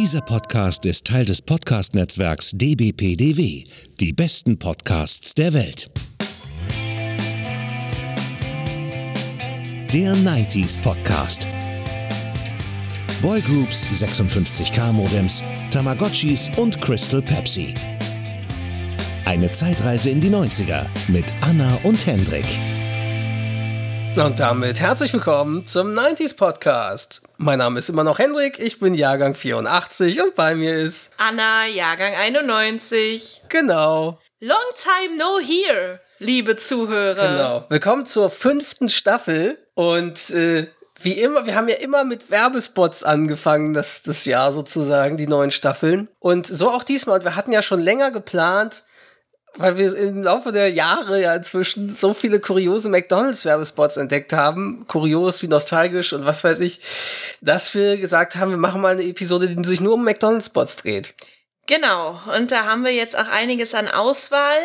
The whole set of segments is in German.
Dieser Podcast ist Teil des Podcast-Netzwerks dbpdw, die besten Podcasts der Welt. Der 90s Podcast. Boygroups, 56K Modems, Tamagotchis und Crystal Pepsi. Eine Zeitreise in die 90er mit Anna und Hendrik. Und damit herzlich willkommen zum 90s Podcast. Mein Name ist immer noch Hendrik, ich bin Jahrgang 84 und bei mir ist Anna, Jahrgang 91. Genau. Long time no here, liebe Zuhörer. Genau. Willkommen zur fünften Staffel und äh, wie immer, wir haben ja immer mit Werbespots angefangen, das, das Jahr sozusagen, die neuen Staffeln. Und so auch diesmal. Und wir hatten ja schon länger geplant, weil wir im Laufe der Jahre ja inzwischen so viele kuriose McDonalds-Werbespots entdeckt haben, kurios wie nostalgisch und was weiß ich, dass wir gesagt haben, wir machen mal eine Episode, die sich nur um McDonalds-Spots dreht. Genau, und da haben wir jetzt auch einiges an Auswahl.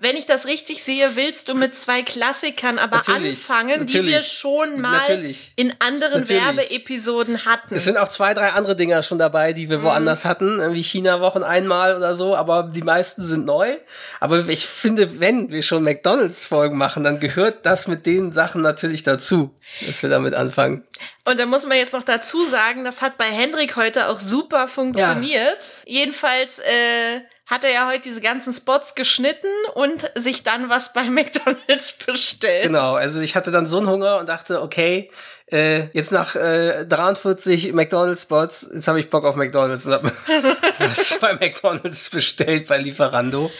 Wenn ich das richtig sehe, willst du mit zwei Klassikern aber Natürlich, anfangen, die wir natürlich, schon mal natürlich, in anderen natürlich. Werbeepisoden hatten. Es sind auch zwei, drei andere Dinger schon dabei, die wir woanders hatten, wie China-Wochen einmal oder so, aber die meisten sind neu. Aber ich finde, wenn wir schon McDonalds-Folgen machen, dann gehört das mit den Sachen natürlich dazu, dass wir damit anfangen. Und da muss man jetzt noch dazu sagen, das hat bei Hendrik heute auch super funktioniert. Jedenfalls äh, hat er ja heute diese ganzen Spots geschnitten und sich dann was bei McDonalds bestellt. Genau, also ich hatte dann so einen Hunger und dachte, okay, äh, jetzt nach äh, 43 McDonalds-Spots, jetzt habe ich Bock auf McDonalds und habe was bei McDonalds bestellt bei Lieferando.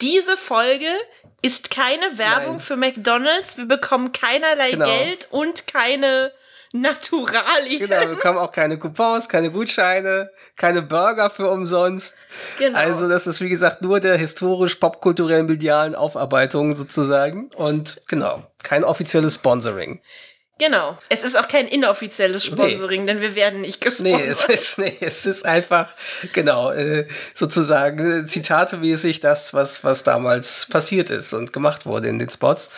Diese Folge ist keine Werbung Nein. für McDonalds. Wir bekommen keinerlei Genau. Geld und keine Naturalien. Genau, wir bekommen auch keine Coupons, keine Gutscheine, keine Burger für umsonst. Genau. Also das ist, wie gesagt, nur der historisch-popkulturellen medialen Aufarbeitung sozusagen. Und genau, kein offizielles Sponsoring. Genau. Es ist auch kein inoffizielles Sponsoring, denn wir werden nicht gesponsert. Nee, es ist, nee, es ist einfach, genau, äh, sozusagen äh, zitatemäßig das, was, was damals passiert ist und gemacht wurde in den Spots.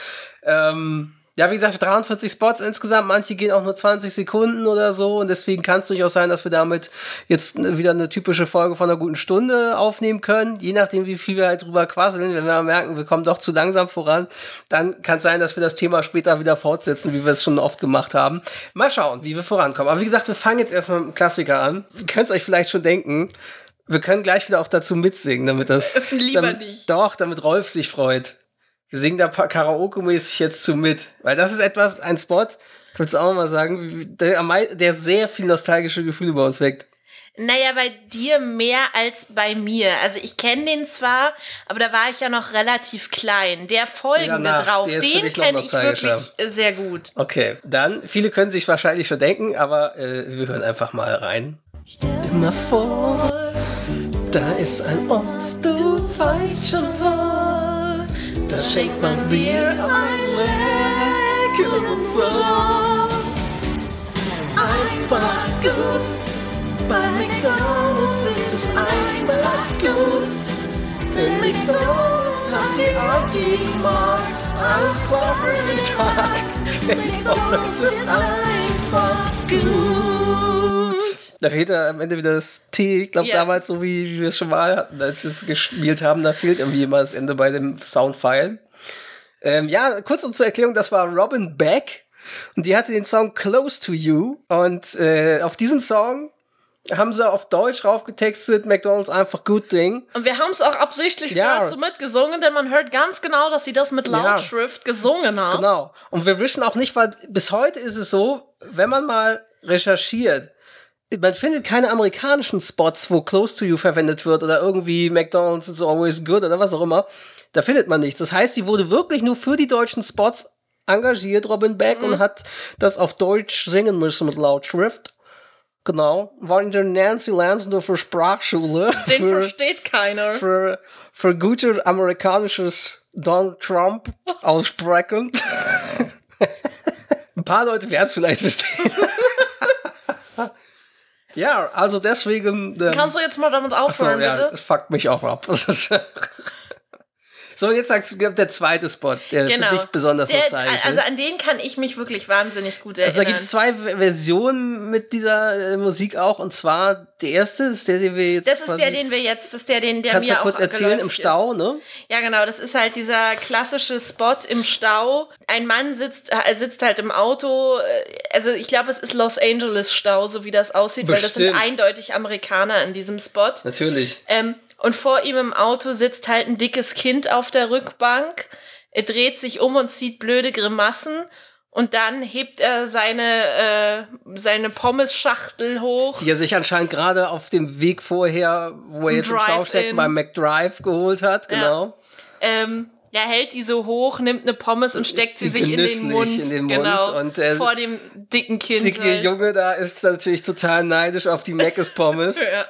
Ähm, ja, wie gesagt, 43 Spots insgesamt, manche gehen auch nur 20 Sekunden oder so und deswegen kann es durchaus sein, dass wir damit jetzt wieder eine typische Folge von einer guten Stunde aufnehmen können, je nachdem, wie viel wir halt drüber quasseln. Wenn wir merken, wir kommen doch zu langsam voran, dann kann es sein, dass wir das Thema später wieder fortsetzen, wie wir es schon oft gemacht haben. Mal schauen, wie wir vorankommen. Aber wie gesagt, wir fangen jetzt erstmal mit dem Klassiker an. Ihr könnt es euch vielleicht schon denken, wir können gleich wieder auch dazu mitsingen, damit das. Lieber damit, nicht. Doch, damit Rolf sich freut. Wir singen da Karaoke-mäßig jetzt zu mit. Weil das ist etwas, ein Spot, kannst du auch mal sagen, der, der sehr viel nostalgische Gefühle bei uns weckt. Naja, bei dir mehr als bei mir. Also ich kenne den zwar, aber da war ich ja noch relativ klein. Der folgende danach, drauf, der ist für den kenne ich wirklich sehr gut. Okay, dann, viele können sich wahrscheinlich schon denken, aber äh, wir hören einfach mal rein. Stell dir mal vor, da ist ein Ort, du weißt schon wo. Da schenkt man dir ein Leckerbizer. Einfach gut, bei McDonalds ist es einfach gut. Denn McDonalds hat die klar für den Tag. McDonalds ist einfach gut. Da fehlt ja am Ende wieder das T. Ich glaube, Ja. damals, so wie, wie wir es schon mal hatten, als wir es gespielt haben, da fehlt irgendwie immer das Ende bei dem Soundfile. Ähm, ja, kurz und zur Erklärung, das war Robin Beck. Und die hatte den Song Close to You. Und äh, auf diesen Song haben sie auf Deutsch raufgetextet, McDonalds einfach Good Ding. Und wir haben es auch absichtlich Ja. so mitgesungen, denn man hört ganz genau, dass sie das mit Ja. Lautschrift gesungen hat. Genau. Und wir wissen auch nicht, weil bis heute ist es so, wenn man mal recherchiert, man findet keine amerikanischen Spots, wo Close to You verwendet wird oder irgendwie McDonald's is always good oder was auch immer. Da findet man nichts. Das heißt, die wurde wirklich nur für die deutschen Spots engagiert, Robin Beck, und hat das auf Deutsch singen müssen mit Lautschrift. Genau. War in der Nancy Lansdorfer Sprachschule. Den für- versteht keiner. für, für gute amerikanisches Donald Trump aussprechen. Ein paar Leute werden es vielleicht verstehen. Ja, also deswegen. Ähm, Kannst du jetzt mal damit aufhören, ja, bitte? das fuckt mich auch ab. So, und jetzt sagst du, der zweite Spot, der Genau. für dich besonders Der, nostalgisch also ist. an den kann ich mich wirklich wahnsinnig gut erinnern. Also da gibt es zwei Versionen mit dieser äh, Musik auch. Und zwar, der erste ist der, den wir jetzt. das ist der, den wir jetzt, das ist der, den der Kannst du mir kurz auch erzählen im Stau, Ist. ne? Ja, genau. Das ist halt dieser klassische Spot im Stau. Ein Mann sitzt, äh, sitzt halt im Auto. äh, Also ich glaube, es ist Los Angeles Stau, so wie das aussieht, weil das sind Bestimmt. eindeutig Amerikaner in diesem Spot. Natürlich. Ähm, und vor ihm im Auto sitzt halt ein dickes Kind auf der Rückbank. Er dreht sich um und zieht blöde Grimassen. Und dann hebt er seine, äh, seine Pommes-Schachtel hoch. Die er sich anscheinend gerade auf dem Weg vorher, wo er jetzt im Stau steckt, beim McDrive geholt hat. Genau. Ähm, er hält die so hoch, nimmt eine Pommes und steckt sie sich in den Mund. in den Mund genau, und, äh, vor dem dicken Kind. Dicke halt. Junge da ist natürlich total neidisch auf die Mc's Pommes. Ja.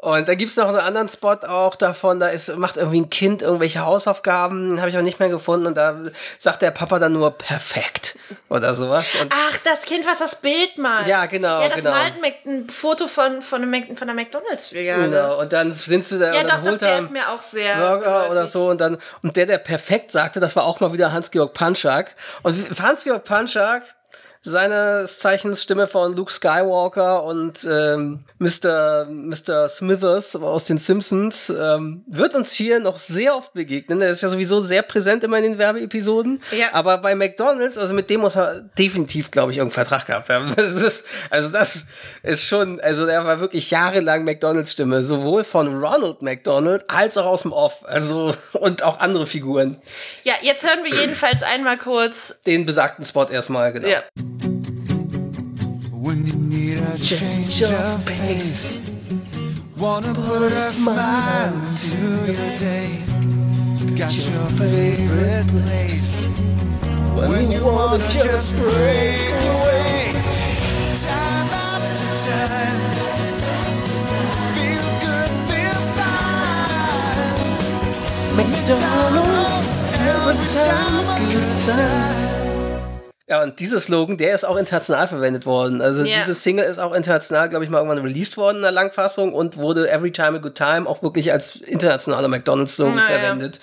Und da gibt's noch einen anderen Spot auch davon, da ist, macht irgendwie ein Kind irgendwelche Hausaufgaben, habe ich auch nicht mehr gefunden. Und da sagt der Papa dann nur perfekt oder sowas. Und Ach, das Kind, was das Bild malt. Ja, genau, Ja, das genau. malt ein, Foto von, von, einem von der McDonalds-Filiale. genau, und dann sind sie da Ja, und doch, das, der er ist mir auch sehr. Burger oder geläufig. so und dann und der der perfekt sagte, das war auch mal wieder Hans-Georg Panschak und Hans-Georg Panschak seines Zeichens Stimme von Luke Skywalker und ähm, Mr. Mr. Smithers aus den Simpsons ähm, wird uns hier noch sehr oft begegnen. Er ist ja sowieso sehr präsent immer in den Werbeepisoden. Ja. Aber bei McDonalds, also mit dem muss er definitiv, glaube ich, irgendeinen Vertrag gehabt haben. Das ist, also das ist schon, also er war wirklich jahrelang McDonalds-Stimme, sowohl von Ronald McDonald als auch aus dem Off. Also und auch andere Figuren. Ja, jetzt hören wir jedenfalls einmal kurz. Den besagten Spot erstmal, genau. Ja. Change of pace, wanna put a smile into your day. Got your favorite place. When you wanna just break away, time after time. Feel good, feel fine. McDonald's, every time a good time. Ja, und dieser Slogan, der ist auch international verwendet worden. Also Ja. diese Single ist auch international, glaube ich, mal irgendwann released worden in der Langfassung und wurde Every Time a Good Time auch wirklich als internationaler McDonalds-Slogan Naja. verwendet.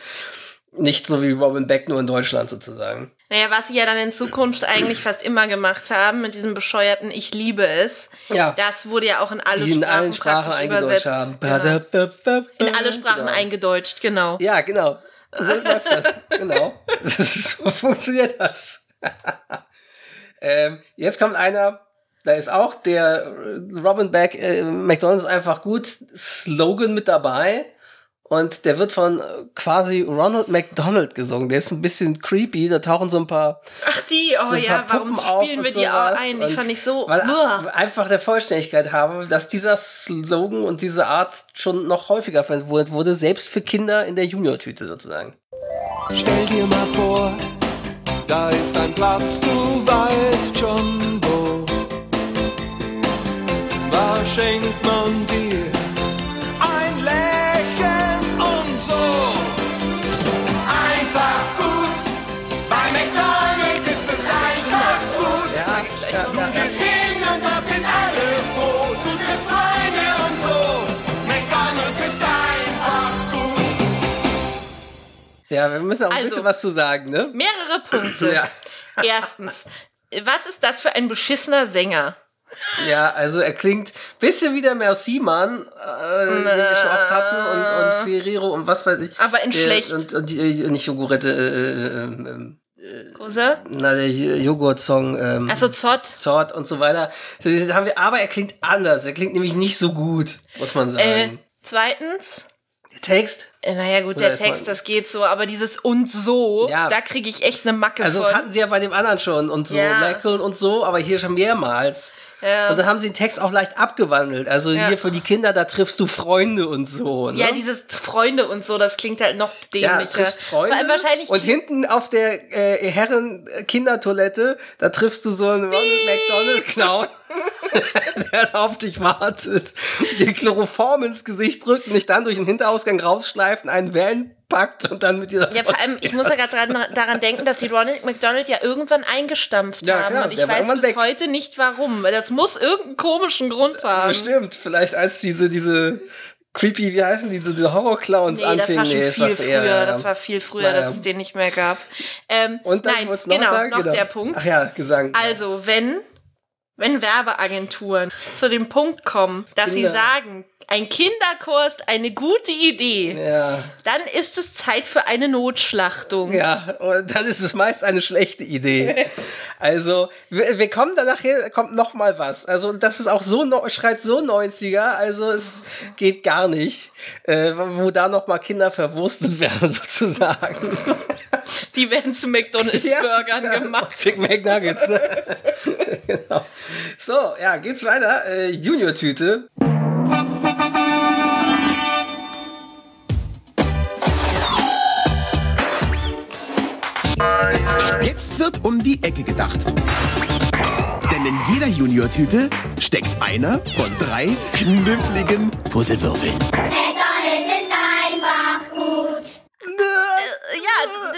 Nicht so wie Robin Beck nur in Deutschland sozusagen. Naja, was sie ja dann in Zukunft eigentlich fast immer gemacht haben, mit diesem bescheuerten Ich liebe es, Ja. das wurde ja auch in alle Die in Sprachen allen Sprachen praktisch eingedeutscht übersetzt. haben. Genau. In alle Sprachen genau. eingedeutscht, genau. Ja, genau. So läuft das. Genau. So funktioniert das. ähm, jetzt kommt einer, da ist auch der Robin Beck, äh, McDonalds einfach gut, Slogan mit dabei. Und der wird von quasi Ronald McDonald gesungen. Der ist ein bisschen creepy. Da tauchen so ein paar, Ach die, oh so ja, warum Puppen auf spielen wir die auch ein? Die fand ich so. Weil Uah. einfach der Vollständigkeit habe, dass dieser Slogan und diese Art schon noch häufiger verwendet wurde, selbst für Kinder in der Junior-Tüte sozusagen. Stell dir mal vor, da ist ein Platz, du weißt schon wo. Da schenkt Ja, wir müssen auch ein Also- bisschen was zu sagen, ne? Mehrere Punkte. Ja. Erstens, was ist das für ein beschissener Sänger? Ja, also er klingt bisschen wie der Merci Mann, äh, den wir schon oft hatten, und, und Ferrero und was weiß ich. Aber in Der- schlecht. Und, und die, äh, nicht Jogurette, äh, äh, äh, na, der Joghurt-Song. Ähm, Achso, Zott. Zort und so weiter. Haben wir, aber er klingt anders. Er klingt nämlich nicht so gut, muss man sagen. Äh, zweitens, Text, äh, naja gut, Oder der Text, das geht so, aber dieses und so, Ja. da kriege ich echt eine Macke also von. das hatten sie ja bei dem anderen schon und so, Ja. Merkel und so, aber hier schon mehrmals. Ja. Und dann haben sie den Text auch leicht abgewandelt. Also Ja. hier für die Kinder, da triffst du Freunde und so. Ne? ja, dieses Freunde und so, das klingt halt noch Ja, dämlicher. triffst Freunde. Vor allem wahrscheinlich und hinten auf der äh, Herren-Kindertoilette, da triffst du so einen Ronald McDonald-Clown, der da auf dich wartet, dir Chloroform ins Gesicht drückt und dich dann durch den Hinterausgang rausschleift, einen Van packt und dann mit dieser Ja, vor allem, ich muss ja gerade daran, denken, dass die Ronald McDonald ja irgendwann eingestampft Ja, haben. klar, und ich war weiß bis weg. heute nicht warum, weil das muss irgendeinen komischen Grund haben. Bestimmt, vielleicht als diese, diese creepy, wie heißen die, diese Horror-Clowns Nee, das anfingen. war schon Nee, viel eher, früher. Das war viel früher, Naja. dass es den nicht mehr gab. Ähm, Und dann nein, wolltest du noch genau, sagen? noch Genau. der Punkt. Ach ja, Gesang. Also, wenn, wenn Werbeagenturen zu dem Punkt kommen, dass sie Kinder- sagen, ein Kinderchor ist eine gute Idee, ja, dann ist es Zeit für eine Notschlachtung. ja, und dann ist es meist eine schlechte Idee. Also, wir, wir kommen danach hier, kommt noch mal was. Also, das ist auch so, schreit so 90er, also es geht gar nicht, äh, wo da noch mal Kinder verwurstet werden, sozusagen. Die werden zu McDonalds-Burgern Ja, gemacht. Chicken McNuggets. Ne? genau. So, ja, geht's weiter. Äh, Junior-Tüte. Jetzt wird um die Ecke gedacht. Denn in jeder Junior-Tüte steckt einer von drei kniffligen Puzzlewürfeln. McDonald's ist einfach gut. Ja,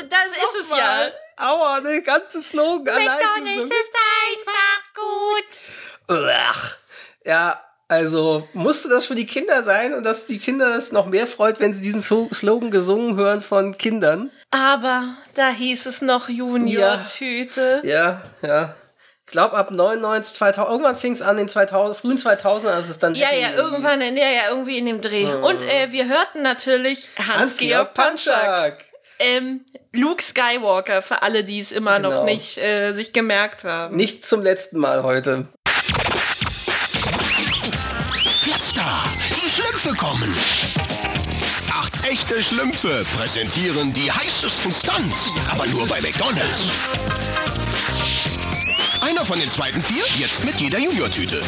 das ist es ja. Aua, der ganze Slogan allein McDonalds ist einfach gut. Ach, ja, also musste das für die Kinder sein und dass die Kinder es noch mehr freut, wenn sie diesen Slogan gesungen hören von Kindern. Aber da hieß es noch Junior-Tüte. Ja, ja. Ich glaube, ab 99, 2000, irgendwann fing es an, in 2000, frühen 2000, als es dann. Ja, ja, irgendwann, in, ja, ja, irgendwie in dem Dreh. Und äh, wir hörten natürlich Hans-Georg Panschak. Ähm, Luke Skywalker, für alle, die es immer Genau. noch nicht äh, sich gemerkt haben. Nicht zum letzten Mal heute. Die Schlümpfe kommen. Acht echte Schlümpfe präsentieren die heißesten Stunts, aber nur bei McDonald's. Einer von den zweiten vier, jetzt mit jeder Junior-Tüte.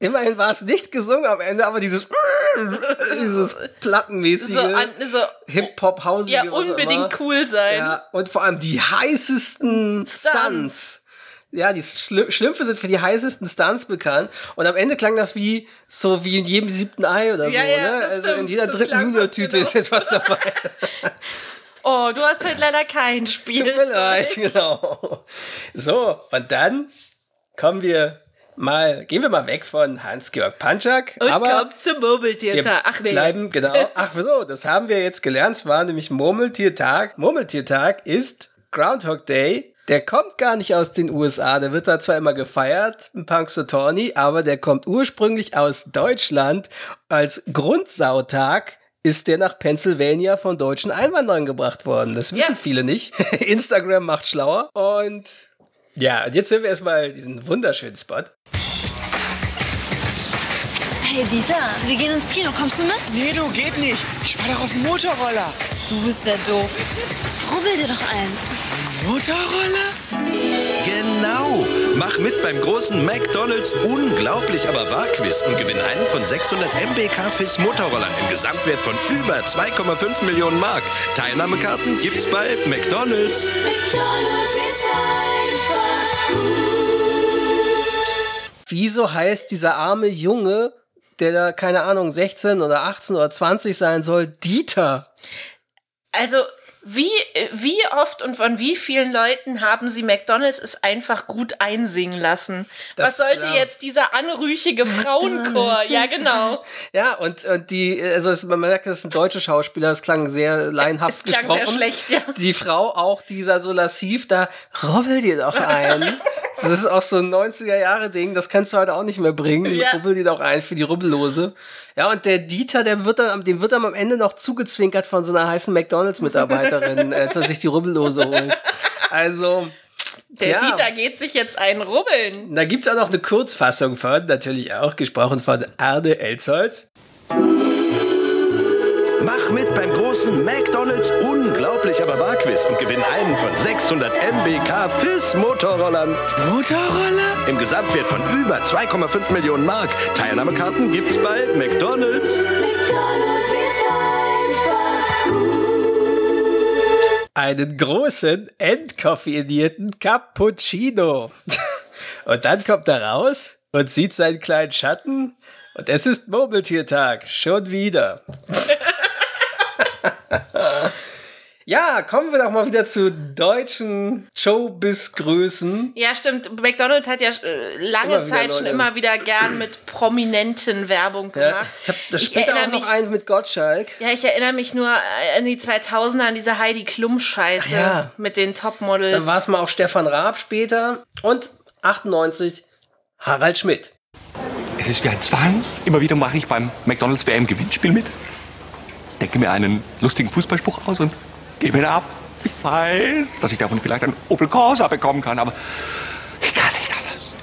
Immerhin war es nicht gesungen am Ende, aber dieses, dieses plattenmäßige So, so Hip-Hop-hausige. ja, unbedingt cool sein. Ja, und vor allem die heißesten Stunts. Stunts. Ja, die Schl Schlümpfe sind für die heißesten Stunts bekannt. Und am Ende klang das wie so wie in jedem siebten Ei oder Ja, so. ja, ne? das Also in jeder Das dritten Junior-Tüte fast ist jetzt was dabei. Oh, du hast heute leider kein Tut Spiel. mir leid, genau. So, und dann kommen wir mal, gehen wir mal weg von Hans-Georg Panschak. Und aber komm zum Murmeltiertag. Ach nee. bleiben, genau. Ach so, das haben wir jetzt gelernt. Es war nämlich Murmeltiertag. Murmeltiertag ist Groundhog Day. Der kommt gar nicht aus den USA. Der wird da zwar immer gefeiert, ein Punxsutawney, aber der kommt ursprünglich aus Deutschland. Als Grundsautag ist der nach Pennsylvania von deutschen Einwanderern gebracht worden. Das wissen Ja. viele nicht. Instagram macht schlauer. Und ja, und jetzt hören wir erstmal diesen wunderschönen Spot. Hey Dieter, wir gehen ins Kino. Kommst du mit? Nee, du, geht nicht. Ich fahr doch auf dem Motorroller. Du bist ja doof. Rubbel dir doch ein. Motorroller? Genau. Mach mit beim großen McDonald's Unglaublich aber wahr Quiz und gewinn einen von 600 MBK FIS Motorrollern im Gesamtwert von über 2,5 Millionen Mark. Teilnahmekarten gibt's bei McDonald's. McDonald's ist einfach wieso heißt dieser arme Junge, der da, keine Ahnung, 16 oder 18 oder 20 sein soll, Dieter? Also, wie, wie oft und von wie vielen Leuten haben sie McDonalds ist einfach gut einsingen lassen? Das, Was sollte ja. jetzt dieser anrüchige Frauenchor? Ja, genau. Ja, und, und die, also es, man merkt, das sind deutsche Schauspieler, das klang sehr laienhaft Es klang gesprochen. sehr schlecht, ja. Die Frau auch, dieser so lassiv, da rubbel dir doch ein. Das ist auch so ein 90er-Jahre-Ding, das kannst du heute auch nicht mehr bringen. Ja. Rubbel dir doch ein für die Rubbellose. Ja, und der Dieter, der wird dann, dem wird dann am Ende noch zugezwinkert von so einer heißen McDonalds-Mitarbeiterin, äh, dass er sich die Rubbellose holt. Also, Der Tja. Dieter geht sich jetzt einen rubbeln. da gibt's auch noch eine Kurzfassung von, natürlich auch gesprochen von Arne Elzholz. Mach mit beim großen McDonald's Unglaublich aber wahr Quiz und gewinn einen von 600 MBK FIS Motorrollern. Motorroller? Im Gesamtwert von über 2,5 Millionen Mark. Teilnahmekarten gibt's bei McDonald's. McDonald's ist einfach einen großen, entkoffeinierten Cappuccino. Und dann kommt er raus und sieht seinen kleinen Schatten und es ist Murmeltiertag, schon wieder. Ja, kommen wir doch mal wieder zu deutschen Showbiz-Größen. Ja, stimmt. McDonalds hat ja äh, lange Immer Zeit schon immer wieder gern mit prominenten Werbung Ja, gemacht. ich habe das später auch erinnere noch mich- einen mit Gottschalk. Ja, ich erinnere mich nur äh, an die 2000er, an diese Heidi Klum-Scheiße Ja. mit den Topmodels. Dann war es mal auch Stefan Raab später. Und 98 Harald Schmidt. Es ist wie ein Zwang. Immer wieder mache ich beim McDonalds WM-Gewinnspiel mit. Denke mir einen lustigen Fußballspruch aus und gebe ihn ab. Ich weiß, dass ich davon vielleicht einen Opel Corsa bekommen kann, aber ich kann nicht anders.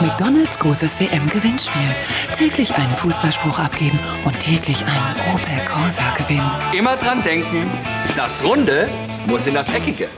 McDonalds großes WM-Gewinnspiel. Täglich einen Fußballspruch abgeben und täglich einen Opel Corsa gewinnen. Immer dran denken, das Runde muss in das Eckige.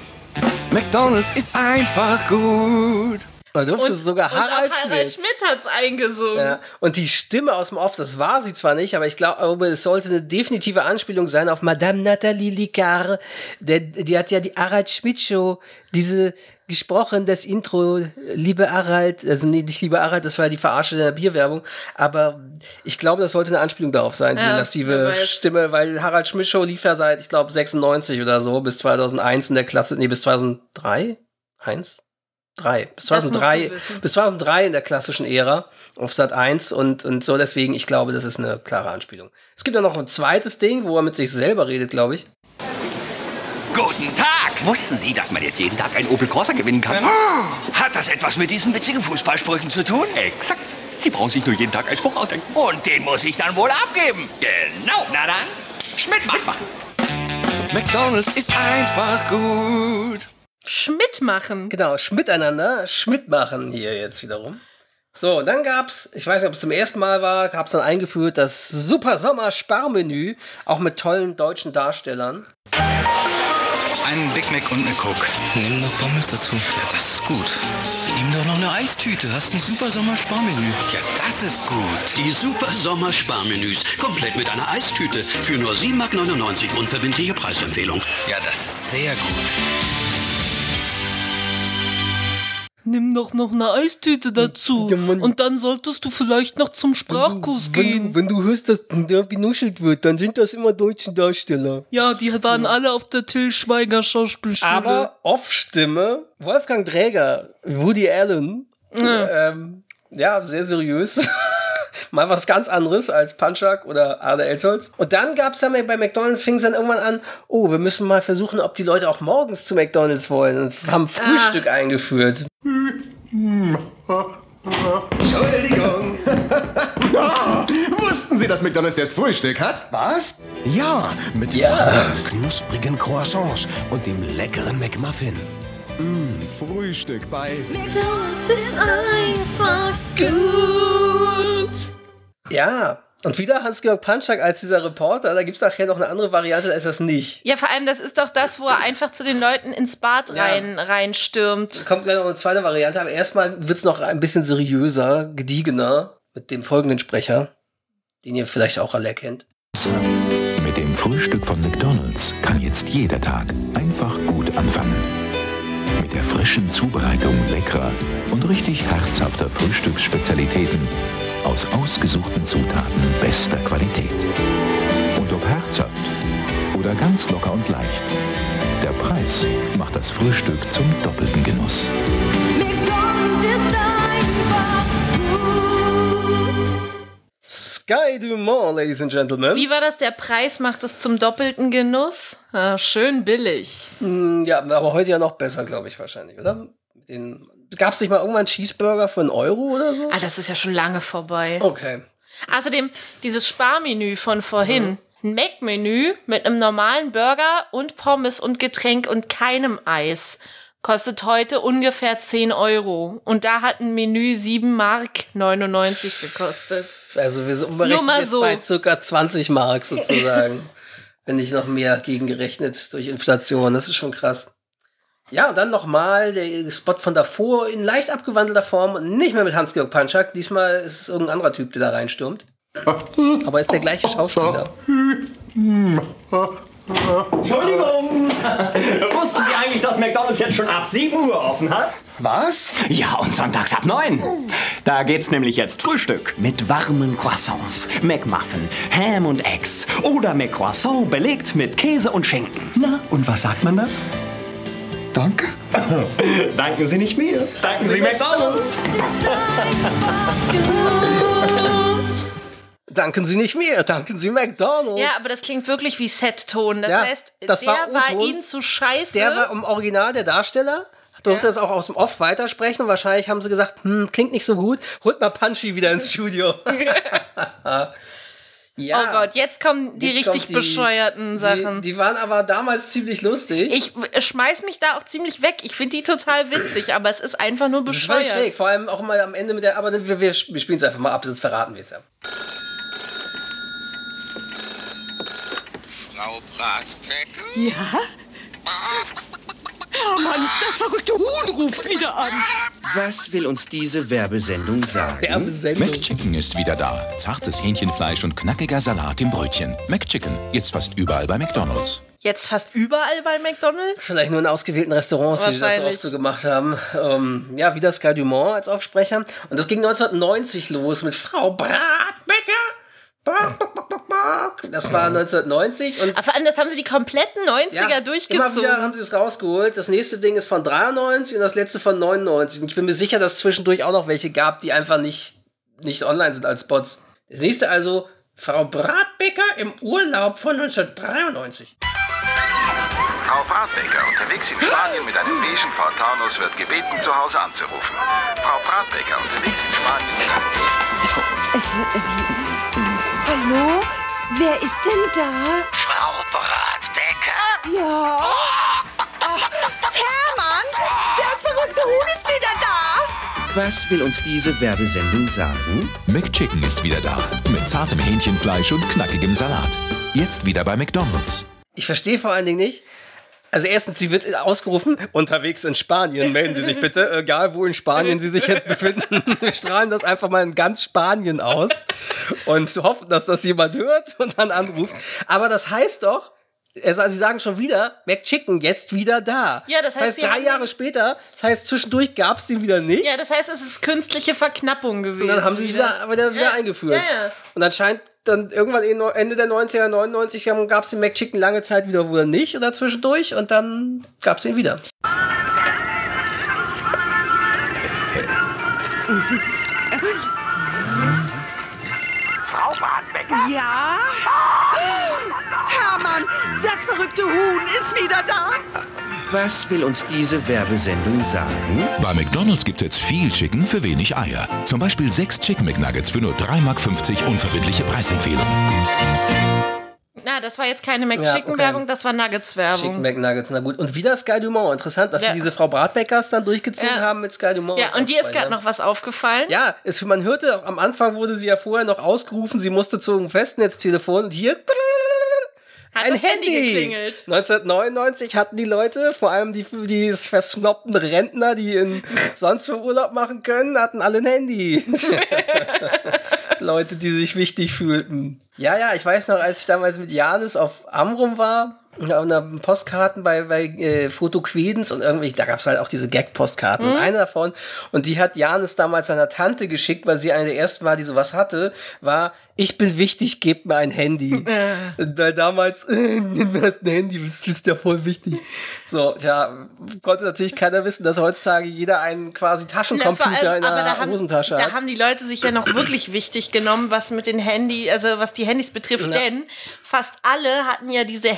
McDonalds ist einfach gut. Da durfte sogar und Harald, auch Harald Schmidt. Schmidt hat's eingesungen. Ja, und die Stimme aus dem Off, das war sie zwar nicht, aber ich glaube, es sollte eine definitive Anspielung sein auf Madame Nathalie Licard. Der, die hat ja die Harald Schmidt Show, diese gesprochen, das Intro, liebe Harald, also nee, nicht liebe Harald, das war die Verarsche der Bierwerbung, aber ich glaube, das sollte eine Anspielung darauf sein, diese Ja, lastive. Stimme, weil Harald Schmidt Show lief ja seit, ich glaube, 96 oder so, bis 2001 in der Klasse, nee, bis 2003? Eins? Drei. Bis Das musst du 2003, wissen. bis 2003 in der klassischen Ära auf Sat 1 und, und so deswegen, ich glaube, das ist eine klare Anspielung. Es gibt ja noch ein zweites Ding, wo er mit sich selber redet, glaube ich. Guten Tag! Wussten Sie, dass man jetzt jeden Tag einen Opel Corsa gewinnen kann? Hat das etwas mit diesen witzigen Fußballsprüchen zu tun? Exakt. Sie brauchen sich nur jeden Tag einen Spruch ausdenken. Und den muss ich dann wohl abgeben. Genau. Na dann, Schmidt macht machen. McDonalds ist einfach gut. Schmidt machen. Genau, Schmiteinander, Schmidt machen hier jetzt wiederum. So, dann gab's, ich weiß nicht, ob es zum ersten Mal war, gab's dann eingeführt das Super Sommer Sparmenü, auch mit tollen deutschen Darstellern. Einen Big Mac und eine Coke. Nimm noch Pommes dazu. Ja, das ist gut. Nimm doch noch eine Eistüte. Hast ein super Sommer-Sparmenü. Ja, das ist gut. Die Super Sommer Sparmenüs. Komplett mit einer Eistüte. Für nur 7,99 Mark unverbindliche Preisempfehlung. Ja, das ist sehr gut. Nimm doch noch eine Eistüte dazu. Und dann solltest du vielleicht noch zum Sprachkurs gehen. Wenn du hörst, dass da genuschelt wird, dann sind das immer deutsche Darsteller. Ja, die waren alle auf der Till Schweiger Schauspielschule. Aber Off-Stimme, Wolfgang Träger, Woody Allen. Ähm, ja, sehr seriös. Mal was ganz anderes als Punchak oder Arne Elsholz. Und dann gab es dann bei McDonalds, fing es dann irgendwann an, oh, wir müssen mal versuchen, ob die Leute auch morgens zu McDonalds wollen. Und haben Frühstück eingeführt. Entschuldigung. Ah, wussten Sie, dass McDonalds jetzt Frühstück hat? Was? Ja, mit Ja. knusprigen Croissants und dem leckeren McMuffin. Mm, Frühstück bei McDonalds ist einfach gut. Ja. Und wieder Hans-Georg Punchak als dieser Reporter. Da gibt es nachher noch eine andere Variante, da ist das nicht. Ja, vor allem, das ist doch das, wo er einfach zu den Leuten ins Bad Ja. rein, reinstürmt. Kommt gleich noch eine zweite Variante, aber erstmal wird es noch ein bisschen seriöser, gediegener mit dem folgenden Sprecher, den ihr vielleicht auch alle erkennt. Mit dem Frühstück von McDonald's kann jetzt jeder Tag einfach gut anfangen. Mit der frischen Zubereitung leckerer und richtig herzhafter Frühstücksspezialitäten aus ausgesuchten Zutaten bester Qualität. Und ob herzhaft oder ganz locker und leicht, der Preis macht das Frühstück zum doppelten Genuss. McDonalds Sky Dumont, Ladies and Gentlemen. Wie war das? Der Preis macht es zum doppelten Genuss? Ah, schön billig. Mm, Ja, aber heute ja noch besser, glaube ich, wahrscheinlich, oder? Gab es nicht mal irgendwann einen Cheeseburger für einen Euro oder so? Ah, das ist ja schon lange vorbei. Okay. Außerdem, dieses Sparmenü von vorhin. Ein Mac-Menü mit einem normalen Burger und Pommes und Getränk und keinem Eis. Kostet heute ungefähr 10 Euro. Und da hat ein Menü 7 Mark 99 gekostet. Also wir sind umgerechnet so. bei circa 20 Mark sozusagen. Wenn nicht noch mehr gegengerechnet durch Inflation. Das ist schon krass. Ja, und dann nochmal der Spot von davor in leicht abgewandelter Form und nicht mehr mit Hans-Georg Panschak. Diesmal ist es irgendein anderer Typ, der da reinstürmt. Aber ist der gleiche Schauspieler. Entschuldigung! Wussten Sie eigentlich, dass McDonalds jetzt schon ab 7 Uhr offen hat? Was? Ja, und sonntags ab 9. Da geht's nämlich jetzt Frühstück. Mit warmen Croissants, McMuffin, Ham und Eggs. Oder McCroissant belegt mit Käse und Schinken. Na, und was sagt man da? Danke. Danken Sie nicht mir. Danken Sie McDonalds. Danken Sie nicht mir, danken Sie McDonalds. Ja, aber das klingt wirklich wie Set-Ton. Das Ja, heißt, das der war war, ihnen zu scheiße. Der war im Original der Darsteller. Durfte das auch aus dem Off weitersprechen und wahrscheinlich haben sie gesagt, hm, klingt nicht so gut, holt mal Punchy wieder ins Studio. ja. Oh Gott, jetzt kommen die Jetzt richtig die- bescheuerten Sachen. Die, die waren aber damals ziemlich lustig. Ich schmeiß mich da auch ziemlich weg. Ich finde die total witzig, aber es ist einfach nur Das ist schräg, bescheuert. vor allem auch mal am Ende mit der, aber wir, wir, wir spielen es einfach mal ab, sonst verraten wir es ja. Frau Bratbecker? Ja? Hermann, das verrückte Huhn ruft wieder an. Was will uns diese Werbesendung sagen? McChicken ist wieder da. Zartes Hähnchenfleisch und knackiger Salat im Brötchen. McChicken, jetzt fast überall bei McDonalds. Jetzt fast überall bei McDonalds? Vielleicht nur in ausgewählten Restaurants, wie sie das oft so gemacht haben. Ähm, ja, wieder Sky Dumont als Aufsprecher. Und das ging 1990 los mit Frau Bratbecker. Das war 1990 und Aber vor allem, das haben sie die kompletten 90er Ja, Immer durchgezogen. wieder haben sie es rausgeholt. Das nächste Ding ist von 93 und das letzte von 99. Und ich bin mir sicher, dass es zwischendurch auch noch welche gab, die einfach nicht, nicht online sind als Spots. Das nächste also Frau Bratbecker im Urlaub von 1993. Frau Bratbecker, unterwegs in Spanien mit einem beigen Ford Taunus, wird gebeten, zu Hause anzurufen. Frau Bratbecker, unterwegs in Spanien mit einem... Hallo? Wer ist denn da? Frau Bratbecker? Ja. Ach, Hermann, das verrückte Huhn ist wieder da. Was will uns diese Werbesendung sagen? McChicken ist wieder da. Mit zartem Hähnchenfleisch und knackigem Salat. Jetzt wieder bei McDonalds. Ich verstehe vor allen Dingen nicht. Also erstens, sie wird ausgerufen, unterwegs in Spanien, melden Sie sich bitte, egal wo in Spanien Sie sich jetzt befinden. Wir strahlen das einfach mal in ganz Spanien aus und hoffen, dass das jemand hört und dann anruft. Aber das heißt doch, also Sie sagen schon wieder, McChicken jetzt wieder da. Ja, das heißt, heißt die drei Jahre später, das heißt zwischendurch gab es den wieder nicht. Ja, das heißt, es ist künstliche Verknappung gewesen. Und dann haben sie es wieder, wieder, wieder Ja, eingeführt. Ja, ja. Und anscheinend dann irgendwann in Ende der 90er, 99 gab es den McChicken lange Zeit wieder wohl nicht oder zwischendurch und dann gab es ihn wieder. Frau Bratbecker? Ja? Verrückte Huhn ist wieder da. Was will uns diese Werbesendung sagen? Bei McDonalds gibt es viel Chicken für wenig Eier. Zum Beispiel sechs Chicken McNuggets für nur 3,50 Mark unverbindliche Preisempfehlung. Na, das war jetzt keine Ja, McChicken-Werbung, okay. das war Chicken Nuggets-Werbung. McNuggets, na gut. Und wieder Sky Dumont. Interessant, dass Ja. sie diese Frau Bratbeckers dann durchgezogen Ja. haben mit Sky Dumont. Ja, und dir ist gerade noch was aufgefallen? Ja, es, man hörte, am Anfang wurde sie ja vorher noch ausgerufen, sie musste zum Festnetztelefon und hier Hat ein Handy Handy. geklingelt. 1999 hatten die Leute, vor allem die, die versnobten Rentner, die in sonst wo Urlaub machen können, hatten alle ein Handy. Leute, die sich wichtig fühlten. Ja, ja, ich weiß noch, als ich damals mit Janis auf Amrum war, und da Postkarten bei, bei äh, Fotoquedens und irgendwie, da gab es halt auch diese Gag-Postkarten. Und Mhm. eine davon, und die hat Janis damals seiner Tante geschickt, weil sie eine der ersten war, die sowas hatte, war, ich bin wichtig, gebt mir ein Handy. Weil damals, äh, nimm hast ein Handy, das ist ja voll wichtig. So, tja, konnte natürlich keiner wissen, dass heutzutage jeder einen quasi Taschencomputer allem, in der da haben, Hosentasche da hat. haben die Leute sich ja noch wirklich wichtig genommen, was mit den Handy, also was die Handys betrifft, Ja. denn fast alle hatten ja diese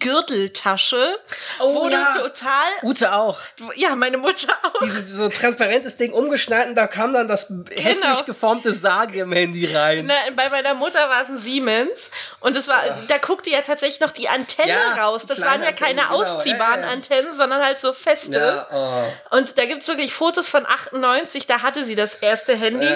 Handy-Gürteltasche, Oh, wo ja. du total, Ute auch. ja, meine Mutter auch. Dieses so transparentes Ding umgeschnitten, da kam dann das hässlich geformte Sage im Handy rein. Na, bei meiner Mutter war es ein Siemens und es war, da guckte ja tatsächlich noch die Antenne Ja, raus. Das waren ja keine Antenne, genau. ausziehbaren Ja. Antennen, sondern halt so feste. Oh. Und da gibt es wirklich Fotos von 98, da hatte sie das erste Handy,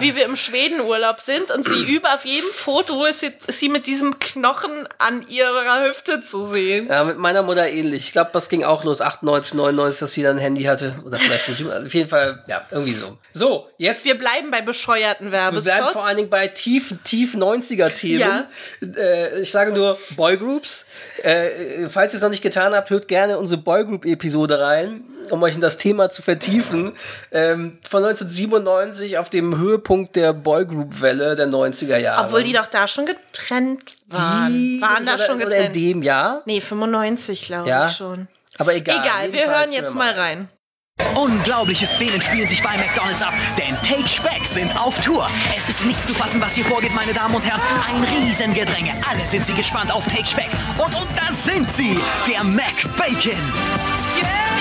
wie wir im Schwedenurlaub sind. Und sie über auf jedem Foto ist sie, ist sie mit diesem Knochen an ihrer Hüfte zu sehen. Ja, mit meiner Mutter ähnlich. Ich glaube, das ging auch los, 98, 99, dass sie dann ein Handy hatte. Oder vielleicht ein Gym. Also auf jeden Fall, ja, irgendwie so. So, jetzt. Wir bleiben bei bescheuerten Wir Werbespots. bleiben vor allen Dingen bei tief, tief 90er-Themen. Ja. Äh, ich sage nur Boygroups. Äh, falls ihr es noch nicht getan habt, hört gerne unsere Boygroup-Episode rein, um euch in das Thema zu vertiefen. Ähm, von 1997 auf dem Höhepunkt der Boygroup-Welle der 90er Jahre. Obwohl die doch da schon getrennt waren. Die- waren da oder- schon oder in getrennt? dem Jahr? Nee, 95, glaube Ja. ich schon. Aber egal. Egal, wir hören jetzt mal rein. Unglaubliche Szenen spielen sich bei McDonalds ab, denn Take Speck sind auf Tour. Es ist nicht zu fassen, was hier vorgeht, meine Damen und Herren. Ein Riesengedränge. Alle sind sie gespannt auf Take Speck. Und, und da sind sie, der Mac Bacon. Der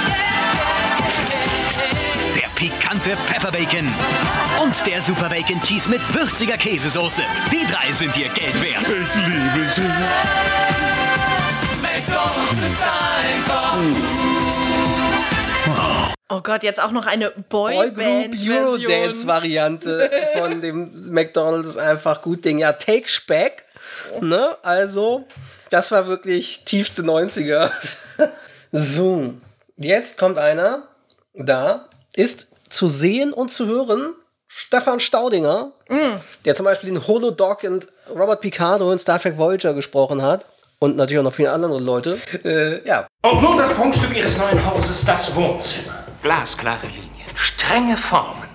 pikante Pepper Bacon. Und der Super Bacon Cheese mit würziger Käsesoße. Die drei sind ihr Geld wert. Ich liebe sie. McDonald's ist einfach Oh Gott, jetzt auch noch eine Boygroup Boyband-Version. Eurodance-Variante von dem McDonald's ist einfach gut Ding. Ja, Take Speck. Ne? Also, das war wirklich tiefste 90er. so, jetzt kommt einer. Da ist zu sehen und zu hören Stefan Staudinger, der zum Beispiel den Holodoc und Robert Picardo in Star Trek Voyager gesprochen hat. Und natürlich auch noch viele andere Leute. Äh, ja. Und nun das Prunkstück Ihres neuen Hauses, das Wohnzimmer. Glasklare Linien, strenge Formen.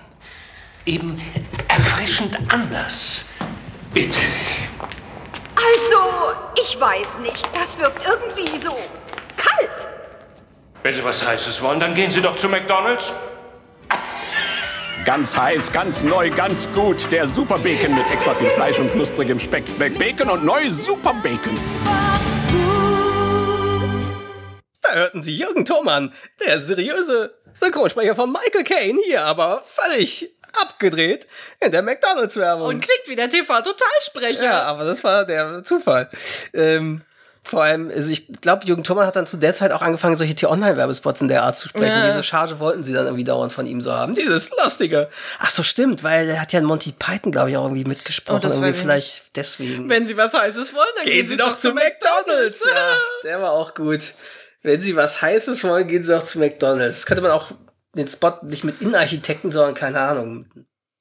Eben erfrischend anders. Bitte. Also, ich weiß nicht. Das wirkt irgendwie so kalt. Wenn Sie was Heißes wollen, dann gehen Sie doch zu McDonalds. Ganz heiß, ganz neu, ganz gut. Der Super Bacon mit extra viel Fleisch und knusprigem Speck. Mac Bacon und neu Super Bacon. Da hörten Sie Jürgen Thomann, der seriöse Synchronsprecher von Michael Caine, hier aber völlig abgedreht in der McDonalds-Werbung. Und kriegt wieder TV-Totalsprecher. Ja, aber das war der Zufall. Ähm, vor allem, also ich glaube, Jürgen Thomann hat dann zu der Zeit auch angefangen, solche T-Online-Werbespots in der Art zu sprechen. Ja. Diese Charge wollten sie dann irgendwie dauernd von ihm so haben. Dieses lustige. Ach so, stimmt, weil er hat ja in Monty Python, glaube ich, auch irgendwie mitgesprochen. Oh, das irgendwie vielleicht deswegen. Wenn Sie was Heißes wollen, dann Gehen Sie doch zu McDonalds. Ja, der war auch gut. Wenn Sie was Heißes wollen, gehen Sie auch zu McDonalds. Das könnte man auch den Spot nicht mit Innenarchitekten, sondern keine Ahnung,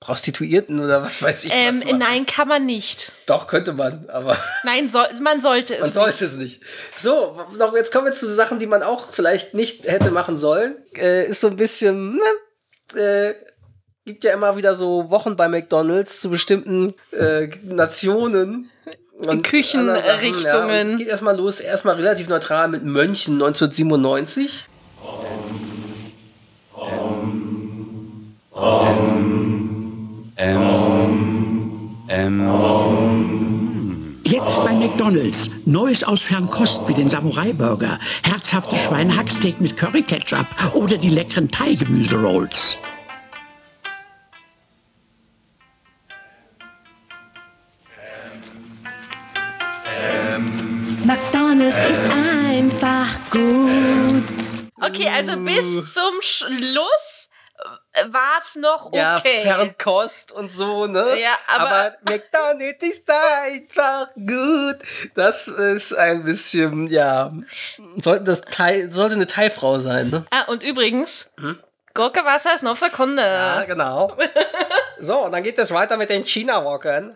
Prostituierten oder was weiß ich. Ähm, was nein, kann man nicht. Doch, könnte man, aber Nein, soll, man sollte es man nicht. sollte es nicht. So, noch, jetzt kommen wir zu Sachen, die man auch vielleicht nicht hätte machen sollen. Äh, ist so ein bisschen, ne, äh, gibt ja immer wieder so Wochen bei McDonalds zu bestimmten äh, Nationen. Und Küchenrichtungen. Ja. Geht erstmal los, erstmal relativ neutral mit Mönchen 1997. Jetzt bei McDonalds. Neues aus Fernkost wie den Samurai-Burger, herzhaftes Schweinehacksteak mit Curry-Ketchup oder die leckeren Thai-Gemüse-Rolls. McDonald's ist einfach gut. Okay, also bis zum Schluss war es noch okay. Ja, Fernkost und so, ne? Ja, aber- McDonald's ist einfach gut. Das ist ein bisschen, ja, sollte, das Thai, sollte eine Thai-Frau sein, ne? Ah, und übrigens, Gurkewasser ist nur für Kunde. Ja, genau. So, und dann geht es weiter mit den China-Walkern.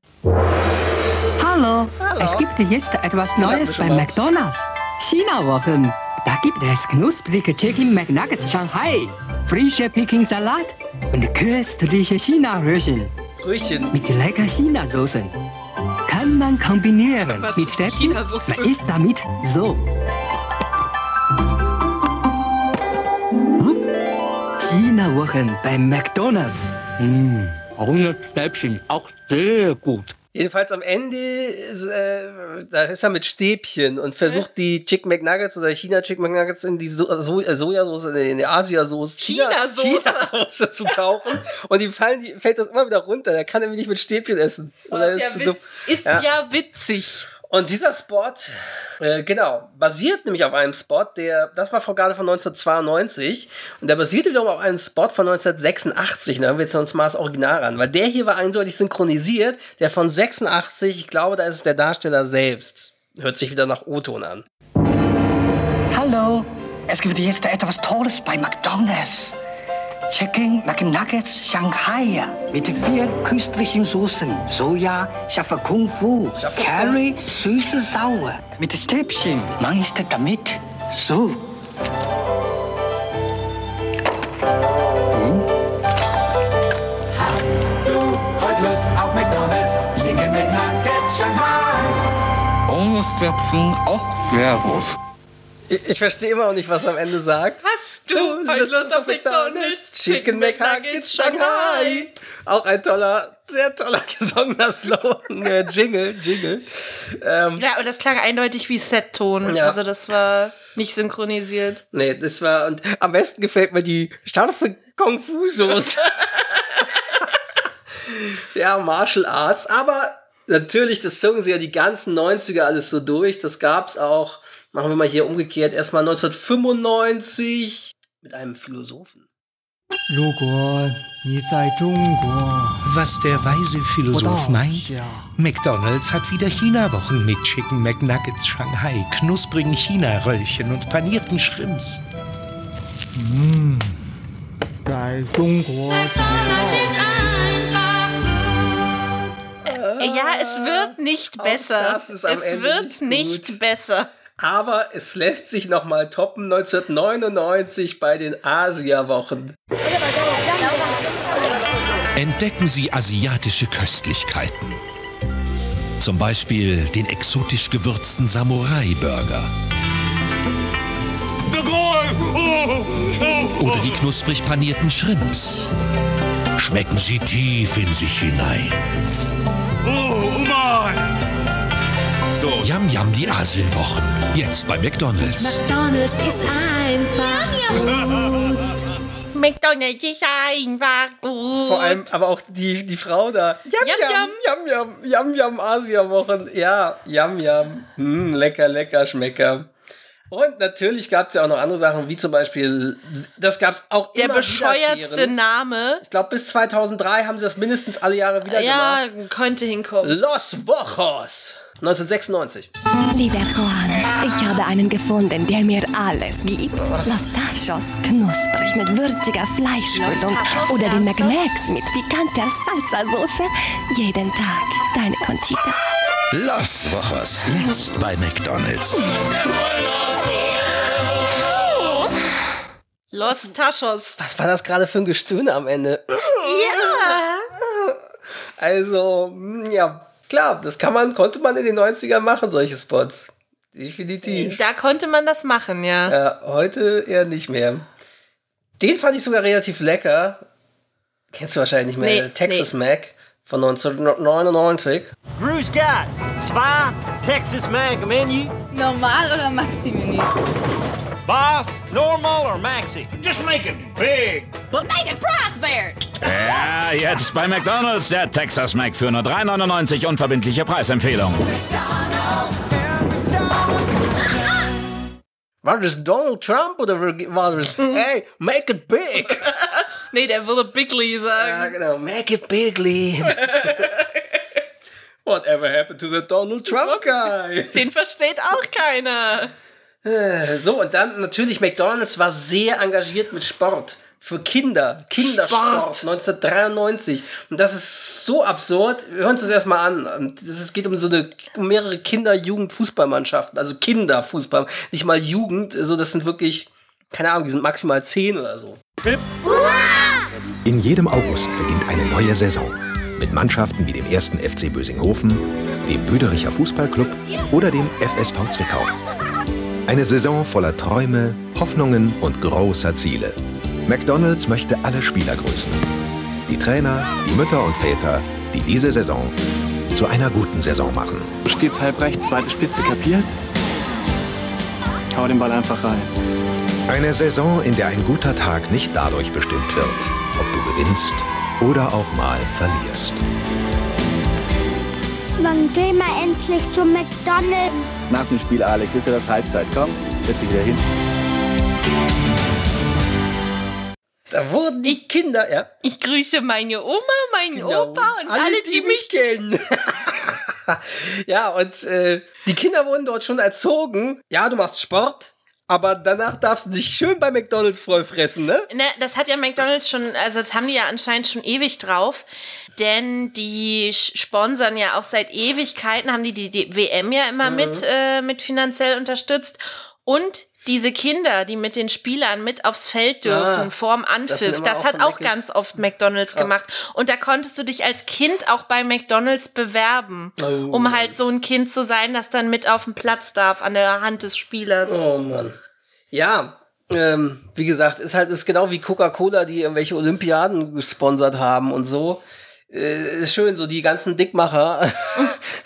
Hallo. Es gibt jetzt etwas Neues bei McDonald's. China-Wochen. Da gibt es knusprige Chicken McNuggets Shanghai, frische Peking-Salat und köstliche China-Röhrchen. Röhrchen. Mit lecker China-Soßen. Kann man kombinieren Was mit ist. China-Soße? Man isst damit so. Hm? China-Wochen bei McDonald's. Mmh, 100 Stäbchen, auch sehr gut. Jedenfalls am Ende, ist, äh, da ist er mit Stäbchen und versucht die Chicken McNuggets oder China Chicken McNuggets in die so so äh, Sojasauce, in die Asiasauce, China-Soße. China-Soße zu tauchen und die fallen, die fällt das immer wieder runter. Der kann nämlich nicht mit Stäbchen essen. Oder ist, ja zu witz, ist ja. witzig. Und dieser Spot, äh, genau, basiert nämlich auf einem Spot, der, das war gerade von 1992 und der basierte wiederum auf einem Spot von 1986. Da hören wir jetzt uns mal das Original ran, weil der hier war eindeutig synchronisiert, der von 86, ich glaube, da ist es der Darsteller selbst. Hört sich wieder nach O-Ton an. Hallo, es gibt jetzt etwas Tolles bei McDonald's. Chicken McNuggets Shanghai mit vier künstlichen Soßen. Soja, scharfer Kung Fu, Curry, süße Sauer. Mit Stäbchen. Man isst damit so. Hast du heute Lust auf McDonald's? Chicken McNuggets Shanghai. Ohne Stäbchen auch sehr gut. Ich, ich verstehe immer noch nicht, was er am Ende sagt. Hast du heute Lust auf McDonald's? Chicken McNuggets Shanghai. Auch ein toller, sehr toller gesongener Slogan. Äh, Jingle, Jingle. Ähm, Ja, und das klang eindeutig wie Set-Ton. Ja. Also das war nicht synchronisiert. nee, das war, und am besten gefällt mir die scharfe Kung Fu Soße. ja, Martial Arts, aber natürlich, das zogen sie ja die ganzen 90er alles so durch. Das gab's auch, Machen wir mal hier umgekehrt. Erstmal 1995 mit einem Philosophen. Was der weise Philosoph meint? McDonald's hat wieder China-Wochen mit Chicken McNuggets Shanghai, knusprigen China-Röllchen und panierten Schrimps. Mmh. Ja, es wird nicht besser. es wird nicht besser. Aber es lässt sich noch mal toppen 1999 bei den Asia-Wochen. Entdecken Sie asiatische Köstlichkeiten. Zum Beispiel den exotisch gewürzten Samurai-Burger. Oder die knusprig panierten Shrimps. Schmecken Sie tief in sich hinein. Yam Yam die Asienwochen. Jetzt bei McDonald's. McDonald's ist einfach gut. McDonald's ist einfach gut. Vor allem aber auch die, die Frau da. Yam Yam, Yam Yam, Yam Yam Asia-Wochen. Ja, Yam Yam. Hm, lecker, lecker, schmecker. Und natürlich gab es ja auch noch andere Sachen, wie zum Beispiel, das gab es auch Der immer bescheuertste. Name. Ich glaube, bis 2003 haben sie das mindestens alle Jahre wieder Ja, gemacht. könnte hinkommen. Los Wochos. 1996. Lieber Juan, ich habe einen gefunden, der mir alles gibt. Los Tachos, knusprig mit würziger Fleischfüllung. Tachos, Oder den? McMax mit pikanter Salsa-Soße. Jeden Tag, deine Conchita. Los Wochos. Jetzt bei McDonald's. Los Taschos. Was war das gerade für ein Gestöhne am Ende? Ja. Also, mm, ja, klar, das kann man, konnte man in den 90ern machen, solche Spots. Definitiv. Da konnte man das machen, ja. Ja, heute eher nicht mehr. Den fand ich sogar relativ lecker. Kennst du wahrscheinlich nicht mehr. Nee, Texas nee. Mac von 1999. Grüß Gott. Zwei Texas Mac Menü. Normal oder Maxi-Menü? Boss, normal or maxi? Just make it big. But make it price fair. Ja, jetzt bei McDonald's der Texas Mac für nur 3,99 unverbindliche Preisempfehlung. War das Donald Trump oder war das, hey, make it big? nee, der würde Bigly sagen. Ja, genau, make it bigly. Whatever happened to the Donald Trump guy? Den versteht auch keiner. Äh, So, und dann natürlich, McDonalds war sehr engagiert mit Sport. Für Kinder. Kindersport. Sport. 1993. Und das ist so absurd. Wir hören uns das erstmal an. Es geht um so eine, um mehrere Kinder-Jugend-Fußballmannschaften. Also Kinderfußball. Nicht mal Jugend. So, das sind wirklich, keine Ahnung, die sind maximal zehn oder so. In jedem August beginnt eine neue Saison. Mit Mannschaften wie dem 1. FC Bösinghofen, dem Bödericher Fußballclub oder dem FSV Zwickau. Eine Saison voller Träume, Hoffnungen und großer Ziele. McDonald's möchte alle Spieler grüßen. Die Trainer, die Mütter und Väter, die diese Saison zu einer guten Saison machen. Du spielst halb rechts, zweite Spitze, kapiert? Hau den Ball einfach rein. Eine Saison, in der ein guter Tag nicht dadurch bestimmt wird, ob du gewinnst oder auch mal verlierst. Wann gehen wir endlich zum McDonald's? Nach dem Spiel, Alex, ist das Halbzeit. Komm, setz dich wieder hin. Da wurden die Kinder, ja. Ich grüße meine Oma, meinen Genau. Opa und alle, die, mich kennen. ja, und äh, die Kinder wurden dort schon erzogen. Ja, du machst Sport, Aber danach darfst du dich schön bei McDonalds voll fressen, ne? Ne, das hat ja McDonalds schon, also das haben die ja anscheinend schon ewig drauf, denn die sponsern ja auch seit Ewigkeiten, haben die die, die WM ja immer Mhm. mit, äh, mit finanziell unterstützt und diese Kinder, die mit den Spielern mit aufs Feld dürfen, Ah, vorm das Anpfiff, das, auch hat auch Mc's. ganz oft McDonalds Krass. gemacht. Und da konntest du dich als Kind auch bei McDonalds bewerben, Oh. um halt so ein Kind zu sein, das dann mit auf den Platz darf, an der Hand des Spielers. Oh Mann. Ja, ähm, wie gesagt, ist halt ist genau wie Coca-Cola, die irgendwelche Olympiaden gesponsert haben und so. Äh, ist schön, so die ganzen Dickmacher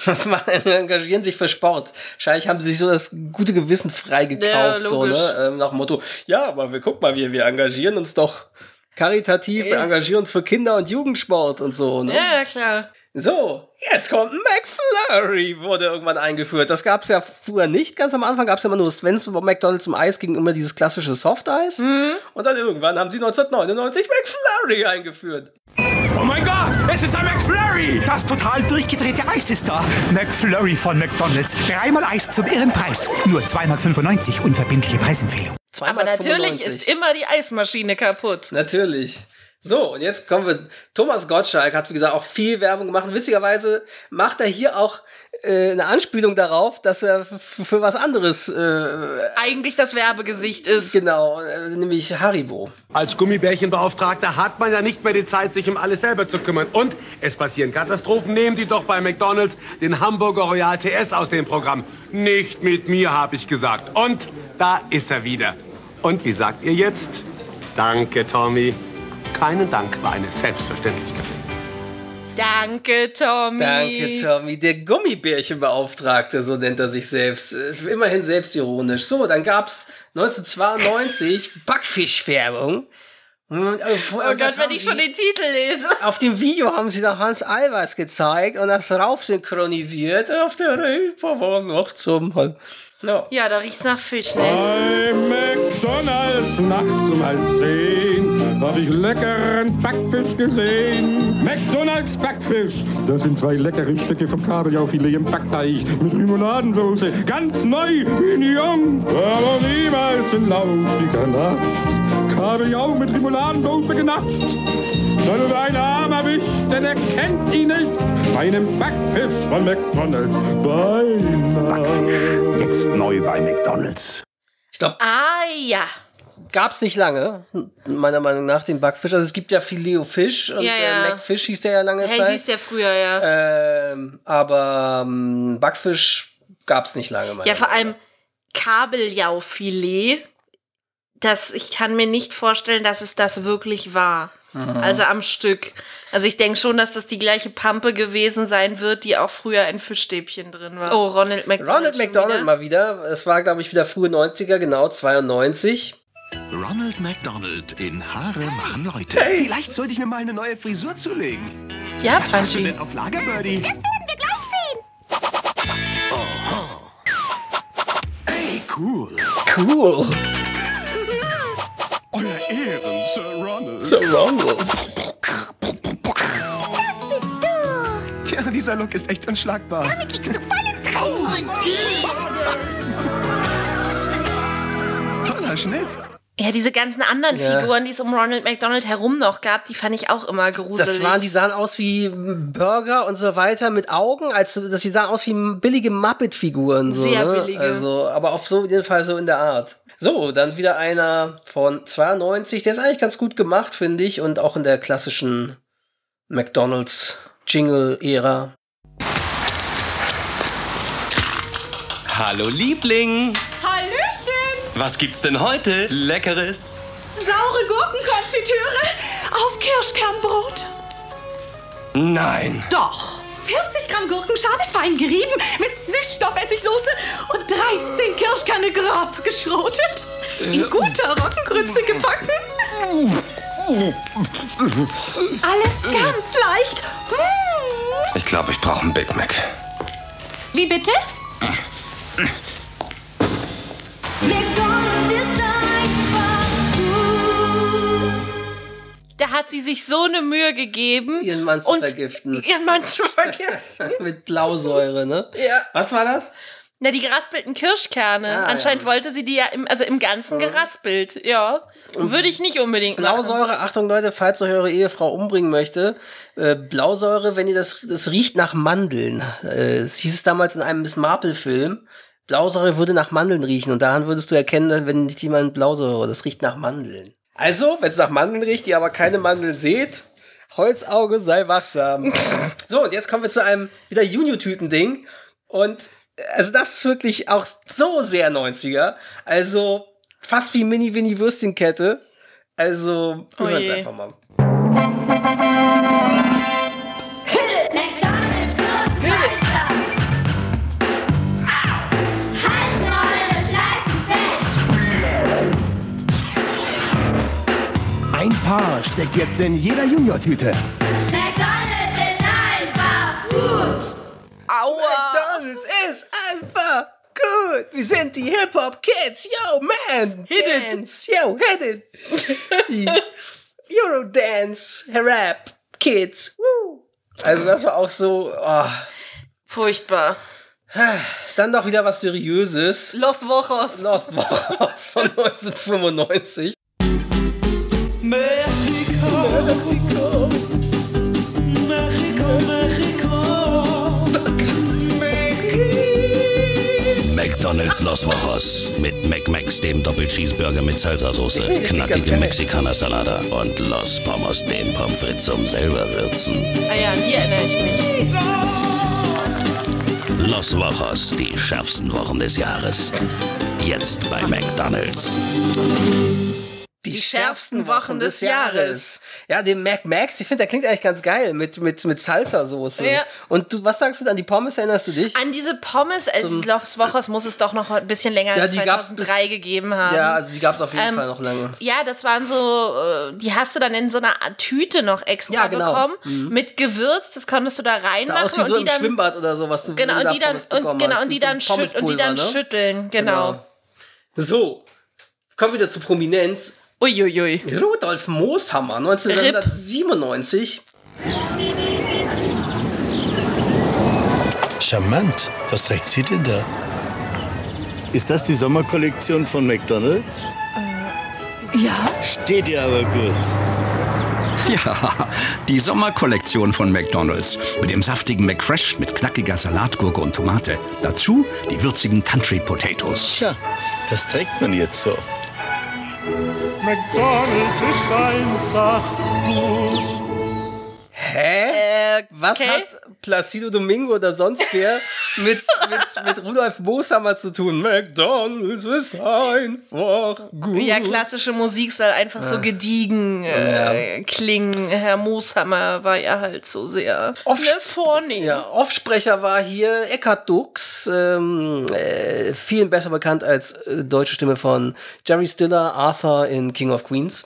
engagieren sich für Sport. Wahrscheinlich haben sie sich so das gute Gewissen freigekauft, Ja, so, ne? Ähm, nach dem Motto, ja, aber wir guck mal, wir, wir engagieren uns doch karitativ, wir engagieren uns für Kinder- und Jugendsport und so, ne? Ja, klar. So, jetzt kommt McFlurry, wurde irgendwann eingeführt. Das gab es ja früher nicht. Ganz am Anfang gab es ja immer nur Svens bei McDonalds zum Eis ging immer dieses klassische Softeis. Und dann irgendwann haben sie 1999 McFlurry eingeführt. Oh mein Gott, es ist ein McFlurry! Das total durchgedrehte Eis ist da. McFlurry von McDonalds. Dreimal Eis zum Irrenpreis. Nur 2,95 Mark unverbindliche Preisempfehlung. Aber natürlich ist immer die Eismaschine kaputt. Natürlich. So, und jetzt kommen wir. Thomas Gottschalk hat, wie gesagt, auch viel Werbung gemacht. Witzigerweise macht er hier auch äh, eine Anspielung darauf, dass er für was anderes äh, eigentlich das Werbegesicht ist. Genau, äh, nämlich Haribo. Als Gummibärchenbeauftragter hat man ja nicht mehr die Zeit, sich um alles selber zu kümmern. Und es passieren Katastrophen. Nehmen Sie doch bei McDonalds den Hamburger Royal TS aus dem Programm. Nicht mit mir, habe ich gesagt. Und da ist er wieder. Und wie sagt ihr jetzt? Danke, Tommy. Keinen Dank war eine Selbstverständlichkeit. Danke, Tommy. Danke, Tommy. Der Gummibärchenbeauftragte, so nennt er sich selbst. Äh, Immerhin selbstironisch. So, dann gab's 1992 Backfischfärbung. Und, äh, Oh Gott, wenn ich schon den Titel lese. Auf dem Video haben sie noch Hans Albers gezeigt und das rauf synchronisiert. Auf der Reeperbahn noch zum... Ja. Ja, da riecht's nach Fisch, ne? Bei McDonalds nachts um halb zehn hab ich leckeren Backfisch gesehen. McDonalds Backfisch, das sind zwei leckere Stücke vom Kabeljaufilet im Backteig mit Remouladensoße, ganz neu, mignon, aber niemals in lauschiger Nacht. Kabeljau mit Remouladensoße genascht. Dann wird ein Arm erwischt, denn er kennt ihn nicht. Meinen Backfisch von McDonalds beinahe. Jetzt neu bei McDonalds. Glaube, Ah, ja. Gab's nicht lange, meiner Meinung nach, den Backfisch. Also es gibt ja Filet Fisch und Ja, ja. Äh, Macfish hieß der ja lange Hey, Zeit. hieß der früher, ja. Ähm, aber ähm, Backfisch gab's nicht lange. meiner Ja, vor allem Kabeljaufilet. Das, ich kann mir nicht vorstellen, dass es das wirklich war. Mhm. Also am Stück. Also ich denke schon, dass das die gleiche Pampe gewesen sein wird, die auch früher in Fischstäbchen drin war. Oh, Ronald McDonald. Ronald McDonald wieder. mal wieder. Es war, glaube ich, wieder frühe 90er, genau, 92. Ronald McDonald in Haare machen Leute. Hey. Vielleicht sollte ich mir mal eine neue Frisur zulegen. Ja, Was hast du Punchy. denn auf Lager, Birdie? Das werden wir gleich sehen. Oho. Ey, cool. Cool. Euer Ehren, Sir Ronald. Sir Ronald. Tja, dieser Look ist echt unschlagbar. Damit kriegst du vollen Toller Schnitt. Ja, diese ganzen anderen Ja. Figuren, die es um Ronald McDonald herum noch gab, die fand ich auch immer gruselig. Das waren, die sahen aus wie Burger und so weiter mit Augen, als dass die sahen aus wie billige Muppet-Figuren. So, Sehr ne? billige. Also, aber auf so jeden Fall so in der Art. So, dann wieder einer von 92, der ist eigentlich ganz gut gemacht, finde ich, und auch in der klassischen McDonalds Jingle-Ära. Hallo Liebling! Was gibt's denn heute? Leckeres? Saure Gurkenkonfitüre auf Kirschkernbrot. Nein. Doch. 40 Gramm Gurkenschale fein gerieben mit Süßstoffessigsoße und 13 Kirschkerne grob geschrotet. In guter Roggengrütze gebacken. Alles ganz leicht. Ich glaube, ich brauche einen Big Mac. Wie bitte? Da hat sie sich so eine Mühe gegeben. Ihren Mann zu vergiften. Ihren Mann zu vergiften. mit Blausäure, ne? Ja. Was war das? Na, die geraspelten Kirschkerne. Ah, Anscheinend ja. wollte sie die ja im, also im Ganzen geraspelt. Ja. Würde ich nicht unbedingt machen. Blausäure, Achtung Leute, falls euch eure Ehefrau umbringen möchte, äh, Blausäure, wenn ihr das, das riecht nach Mandeln. Äh, es hieß es damals in einem Miss Marple-Film. Blausäure würde nach Mandeln riechen und daran würdest du erkennen, wenn nicht jemand Blausäure, das riecht nach Mandeln. Also, wenn es nach Mandeln riecht, ihr aber keine Mandeln seht, Holzauge sei wachsam. so, und jetzt kommen wir zu einem wieder Junior-Tüten-Ding. Und äh, also das ist wirklich auch so sehr 90er. Also fast wie Mini-Winnie-Würstchenkette. Also, wir Oh hören's je. einfach mal. Paar steckt jetzt in jeder Junior-Tüte. McDonald's ist einfach gut. Aua! McDonald's ist einfach gut. Wir sind die Hip-Hop-Kids. Yo, man. Hit it. Yo, hit it. die Eurodance, Rap, Kids. Woo. Also das war auch so... Oh. Furchtbar. Dann noch wieder was Seriöses. Love Woche. Love Woche von 1995. Mexico. Mexico, Mexico. McDonald's Los Vojos mit McMax, dem Doppelcheeseburger mit Salsa-Soße, Ganz knackige geil. Mexikaner-Salada und Los Pomos, den Pommes frites zum selber würzen. Ah ja, an die erinnere ich mich. Los Vojos, die schärfsten Wochen des Jahres. Jetzt bei McDonald's. Die, schärfsten Wochen des Jahres. Ja, den Mac Max, ich finde, der klingt eigentlich ganz geil mit, mit, mit Salsa-Soße. Ja. Und du, was sagst du an die Pommes? Erinnerst du dich? An diese Pommes, es Zum- Los Wochos muss es doch noch ein bisschen länger Ja, als die gab's 2003 gegeben haben. Ja, also die gab es auf jeden Ähm, Fall noch lange. Ja, das waren so, äh, die hast du dann in so einer Tüte noch extra Ja, genau. bekommen. Mhm. Mit Gewürz, das konntest du da Da reinmachen wie und so die im dann. Schwimmbad oder so, was du Genau, und die dann, und, genau, und die dann, und die dann schütteln, genau. So, kommen wir wieder zu Prominenz. Uiuiui. Rudolf Mooshammer, 1997. Charmant. Was trägt sie denn da? Ist das die Sommerkollektion von McDonald's? Ja. Steht ihr aber gut. Ja, die Sommerkollektion von McDonald's. Mit dem saftigen McFresh mit knackiger Salatgurke und Tomate. Dazu die würzigen Country Potatoes. Tja, das trägt man jetzt so. McDonald's ist einfach gut. Hä? Was hat Placido Domingo oder sonst wer mit, mit, mit Rudolf Mooshammer zu tun? McDonald's ist einfach gut. Ja, klassische Musik soll einfach so Ja. gediegen äh, klingen. Herr Mooshammer war ja halt so sehr ne, vornehm. Ja, Offsprecher war hier Eckhard Dux, ähm, äh, vielen besser bekannt als äh, deutsche Stimme von Jerry Stiller, Arthur in King of Queens.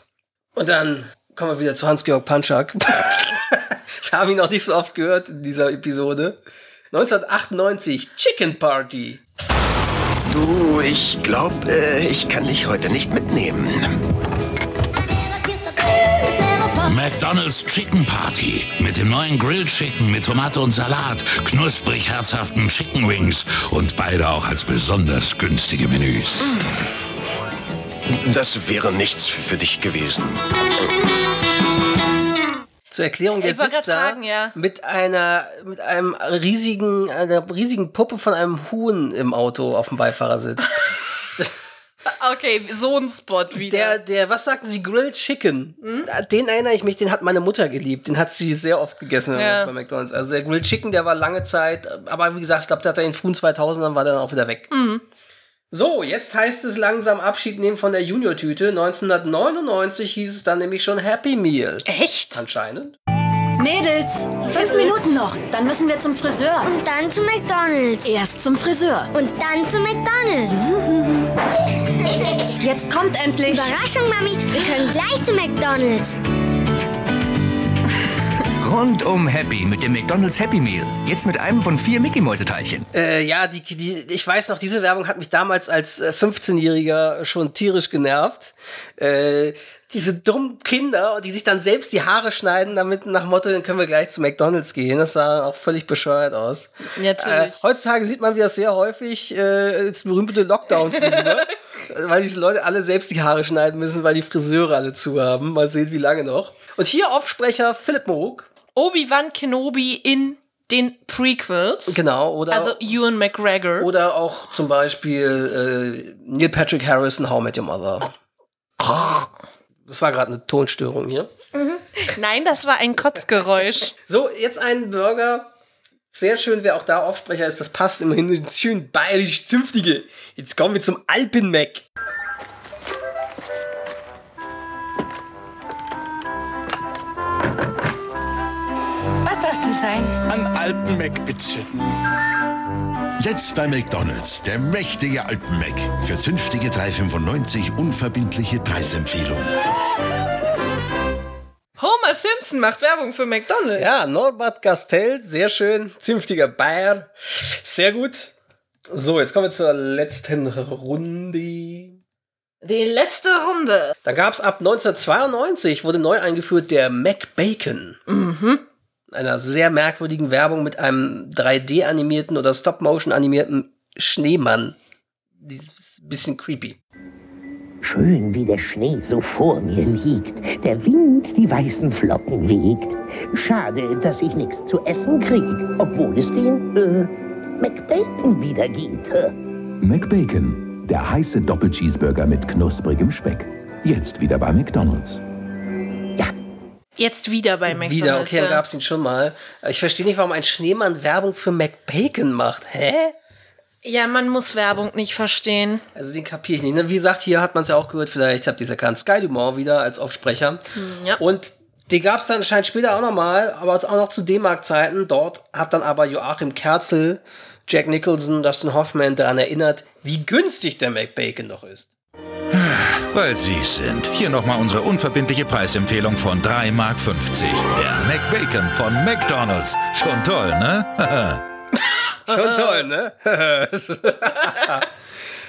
Und dann kommen wir wieder zu Hans-Georg Panschak. ich habe ihn noch nicht so oft gehört in dieser Episode. 1998, Chicken Party. Du, ich glaube, äh, ich kann dich heute nicht mitnehmen. McDonald's Chicken Party mit dem neuen Grilled Chicken mit Tomate und Salat, knusprig herzhaften Chicken Wings und beide auch als besonders günstige Menüs. Das wäre nichts für dich gewesen. Zur Erklärung, der Ich wollte sitzt da fragen, ja. mit einer mit einem riesigen einer riesigen Puppe von einem Huhn im Auto auf dem Beifahrersitz. Okay, so ein Spot wieder. Der, der, was sagten Sie, Grilled Chicken? Den erinnere ich mich, den hat meine Mutter geliebt. Den hat sie sehr oft gegessen Ja. bei McDonalds. Also der Grilled Chicken, der war lange Zeit, aber wie gesagt, ich glaube, der hat er in den frühen 2000ern war der dann auch wieder weg. Mhm. So, jetzt heißt es langsam Abschied nehmen von der Junior-Tüte. 1999 hieß es dann nämlich schon Happy Meal. Echt? Anscheinend. Mädels, fünf Minuten noch. Dann müssen wir zum Friseur. Und dann zu McDonald's. Erst zum Friseur. Und dann zu McDonald's. Jetzt kommt endlich. Überraschung, Mami. Wir können gleich zu McDonald's. Rundum happy mit dem McDonald's Happy Meal. Jetzt mit einem von vier Mickey-Mäuseteilchen. Äh, ja, die, die, ich weiß noch, diese Werbung hat mich damals als äh, 15-Jähriger schon tierisch genervt. Äh, diese dummen Kinder, die sich dann selbst die Haare schneiden, damit nach Motto, dann können wir gleich zu McDonalds gehen. Das sah auch völlig bescheuert aus. Natürlich. Äh, heutzutage sieht man wieder sehr häufig äh, das berühmte Lockdown-Frisur, weil diese Leute alle selbst die Haare schneiden müssen, weil die Friseure alle zu haben. Mal sehen, wie lange noch. Und hier Aufsprecher Philipp Moog. Obi-Wan Kenobi in den Prequels. Genau, oder? Also Ewan McGregor. Oder auch zum Beispiel äh, Neil Patrick Harris in How I Met Your Mother. Das war gerade eine Tonstörung hier. Nein, das war ein Kotzgeräusch. So, jetzt ein Burger. Sehr schön, wer auch da Aufsprecher ist. Das passt immerhin schön bayerisch zünftige. Jetzt kommen wir zum Alpenmeck. Ein Alpenmeck, bitte. Jetzt bei McDonalds, der mächtige Alpenmac. Für zünftige 3,95 unverbindliche Preisempfehlung. Homer Simpson macht Werbung für McDonald's. Ja, Norbert Castell, sehr schön. Zünftiger Bayer. Sehr gut. So, jetzt kommen wir zur letzten Runde. Die letzte Runde. Da gab es ab 1992, wurde neu eingeführt der McBacon. Mhm. Einer sehr merkwürdigen Werbung mit einem 3D-animierten oder Stop-Motion-animierten Schneemann. Die ist ein bisschen creepy. Schön wie der Schnee so vor mir liegt, der Wind die weißen Flocken wiegt. Schade, dass ich nichts zu essen krieg, obwohl es den, äh, McBacon wieder gibt. McBacon, der heiße Doppelcheeseburger mit knusprigem Speck. Jetzt wieder bei McDonald's. Jetzt wieder bei McDonald's. Wieder, okay, ja. gab es ihn schon mal. Ich verstehe nicht, warum ein Schneemann Werbung für McBacon macht. Hä? Ja, man muss Werbung nicht verstehen. Also den kapiere ich nicht. ne? Wie gesagt, hier hat man es ja auch gehört, vielleicht habt ihr es erkannt, Sky Dumont wieder als Aufsprecher. Ja. Und die gab es dann anscheinend später auch nochmal, aber auch noch zu D-Mark-Zeiten. Dort hat dann aber Joachim Kerzel, Jack Nicholson, Dustin Hoffman daran erinnert, wie günstig der McBacon doch ist. Weil Sie es sind. Hier nochmal unsere unverbindliche Preisempfehlung von 3,50 Mark. Der McBacon von McDonald's. Schon toll, ne? Schon toll, ne?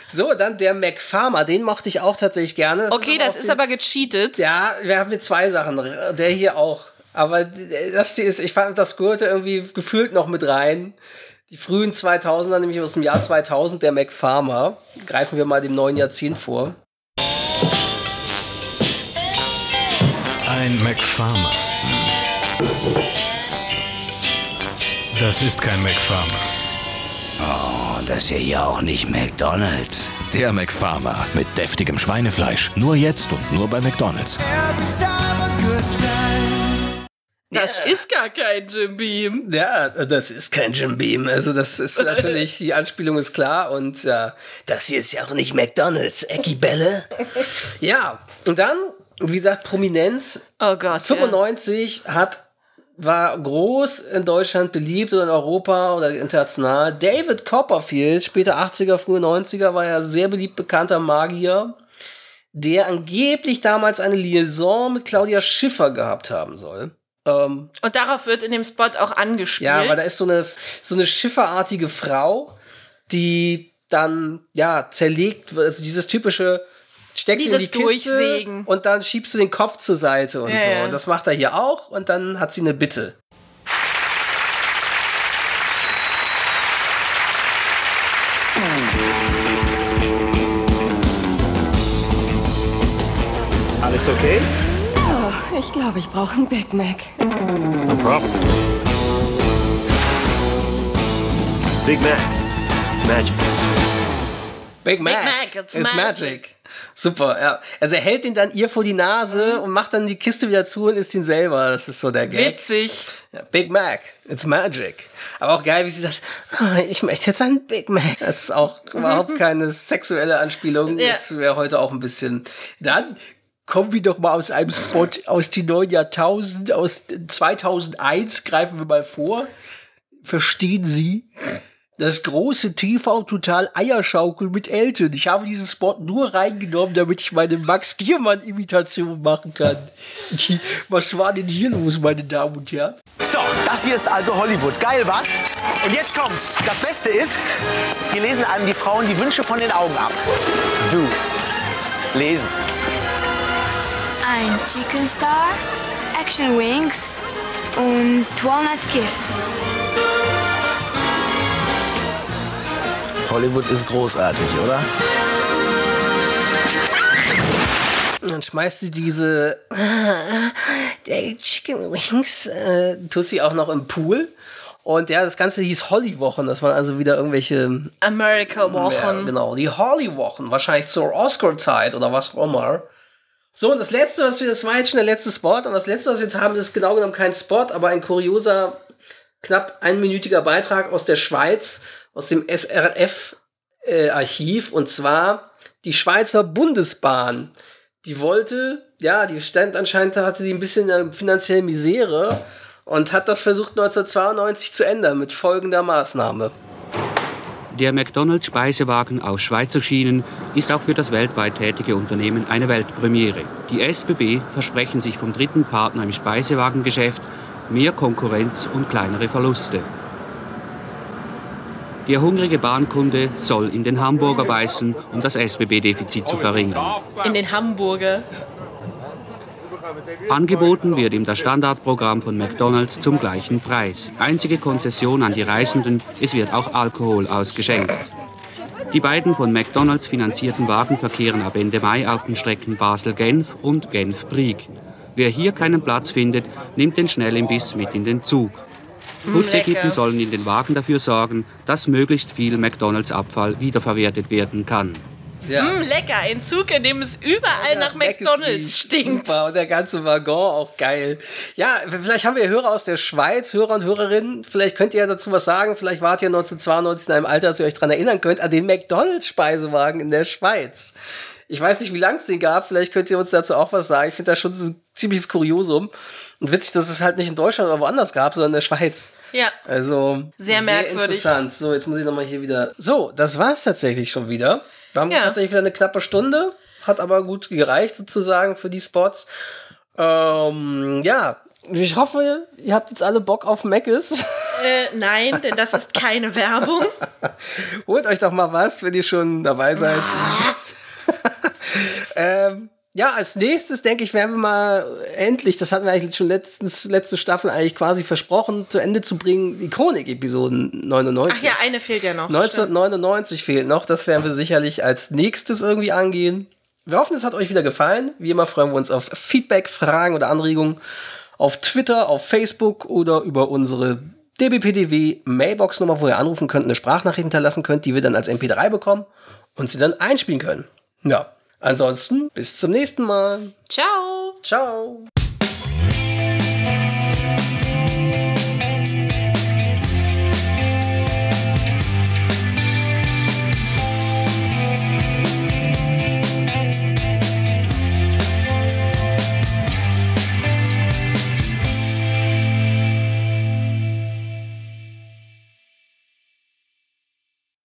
so, dann der McFarmer, den mochte ich auch tatsächlich gerne. Okay, das auch ist die- aber gecheatet. Ja, wir haben hier zwei Sachen. Der hier auch. Aber das hier ist, ich fand, das gehörte irgendwie gefühlt noch mit rein. Die frühen 2000er, nämlich aus dem Jahr 2000, der McFarmer. Greifen wir mal dem neuen Jahrzehnt vor. Ein McFarmer. Das ist kein McFarmer. Oh, das ist ja hier auch nicht McDonald's. Der McFarmer mit deftigem Schweinefleisch. Nur jetzt und nur bei McDonald's. Das ist gar kein Jim Beam. Ja, das ist kein Jim Beam. Also das ist natürlich, die Anspielung ist klar und ja, das hier ist ja auch nicht McDonalds, Ecki Bälle. Ja, und dann, wie gesagt, Prominenz. Oh Gott. 95 hat war groß in Deutschland beliebt oder in Europa oder international. David Copperfield, später 80er, frühe 90er, war ja sehr beliebt bekannter Magier, der angeblich damals eine Liaison mit Claudia Schiffer gehabt haben soll. Ähm, Und darauf wird in dem Spot auch angespielt. ja, weil da ist so eine, so eine schifferartige Frau, die dann, ja, zerlegt wird. Also dieses typische, steckst in Dieses die Kiste Durchsägen. und dann schiebst du den Kopf zur Seite und Ja, so. ja. Und das macht er hier auch und dann hat sie eine Bitte. Alles okay? Oh, ich glaube, ich brauche einen Big Mac. No problem. Big Mac. It's magic. Big Mac. Mac, it's It's magic. magic. Super, ja. Also er hält ihn dann ihr vor die Nase und macht dann die Kiste wieder zu und isst ihn selber. Das ist so der Gag. Witzig. Ja, Big Mac, it's magic. Aber auch geil, wie sie sagt, "Ah, ich möchte jetzt einen Big Mac. Das ist auch überhaupt keine sexuelle Anspielung. Ja. Das wäre heute auch ein bisschen. Dann kommen wir doch mal aus einem Spot aus dem neuen Jahrtausend, aus 2001, greifen wir mal vor. Verstehen Sie? Das große TV Total Eierschaukel mit Elton. Ich habe diesen Spot nur reingenommen, damit ich meine Max Giermann Imitation machen kann. Was war denn hier los, meine Damen und Herren? So, das hier ist also Hollywood. Geil, was? Und jetzt kommt's. Das Beste ist, hier lesen einem die Frauen die Wünsche von den Augen ab. Du. Lesen. Ein Chicken Star, Action Wings und Walnut Kiss. Hollywood ist großartig, oder? Dann schmeißt sie diese der Chicken Wings, äh, tust sie auch noch im Pool. Und ja, das Ganze hieß Holly-Wochen. Das waren also wieder irgendwelche. America-Wochen. Ja, genau, die Holly-Wochen. Wahrscheinlich zur Oscar-Zeit oder was auch immer. So, und das letzte, was wir, das war jetzt schon der letzte Spot. Und das letzte, was wir jetzt haben, ist genau genommen kein Spot, aber ein kurioser, knapp einminütiger Beitrag aus der Schweiz, aus dem SRF-Archiv. Äh, und zwar die Schweizer Bundesbahn. Die wollte, ja, die stand anscheinend, hatte die ein bisschen eine finanzielle Misere und hat das versucht 1992 zu ändern mit folgender Maßnahme. Der McDonald's Speisewagen aus Schweizer Schienen ist auch für das weltweit tätige Unternehmen eine Weltpremiere. Die SBB versprechen sich vom dritten Partner im Speisewagengeschäft mehr Konkurrenz und kleinere Verluste. Der hungrige Bahnkunde soll in den Hamburger beißen, um das SBB-Defizit zu verringern. In den Hamburger. Angeboten wird ihm das Standardprogramm von McDonald's zum gleichen Preis. Einzige Konzession an die Reisenden, es wird auch Alkohol ausgeschenkt. Die beiden von McDonald's finanzierten Wagen verkehren ab Ende Mai auf den Strecken Basel-Genf und Genf-Brieg. Wer hier keinen Platz findet, nimmt den Schnellimbiss mit in den Zug. Putzekitten sollen in den Wagen dafür sorgen, dass möglichst viel McDonalds-Abfall wiederverwertet werden kann. Ja. Mm, lecker, ein Zug, in dem es überall nach McDonalds stinkt. Super, und der ganze Waggon auch geil. Ja, vielleicht haben wir Hörer aus der Schweiz, Hörer und Hörerinnen. Vielleicht könnt ihr ja dazu was sagen. Vielleicht wart ihr 1992 in einem Alter, dass ihr euch daran erinnern könnt, an den McDonalds-Speisewagen in der Schweiz. Ich weiß nicht, wie lang es den gab. Vielleicht könnt ihr uns dazu auch was sagen. Ich finde das schon ein ziemliches Kuriosum. Und witzig, dass es halt nicht in Deutschland oder woanders gab, sondern in der Schweiz. Ja. Also sehr, merkwürdig. interessant. So, jetzt muss ich nochmal hier wieder. So, das war's tatsächlich schon wieder. Wir haben Ja. tatsächlich wieder eine knappe Stunde. Hat aber gut gereicht sozusagen für die Spots. Ähm, ja, ich hoffe, ihr habt jetzt alle Bock auf Mc's. Äh, nein, denn das ist keine Werbung. Holt euch doch mal was, wenn ihr schon dabei seid. ähm, ja, als nächstes denke ich, werden wir mal endlich, das hatten wir eigentlich schon letztens, letzte Staffel eigentlich quasi versprochen, zu Ende zu bringen, die Chronik-Episoden 99. Ach ja, eine fehlt ja noch. 1999 fehlt noch, das werden wir sicherlich als nächstes irgendwie angehen. Wir hoffen, es hat euch wieder gefallen. Wie immer freuen wir uns auf Feedback, Fragen oder Anregungen auf Twitter, auf Facebook oder über unsere DBPDW Mailbox-Nummer, wo ihr anrufen könnt, eine Sprachnachricht hinterlassen könnt, die wir dann als MP3 bekommen und sie dann einspielen können. Ja, ansonsten bis zum nächsten Mal. Ciao. Ciao.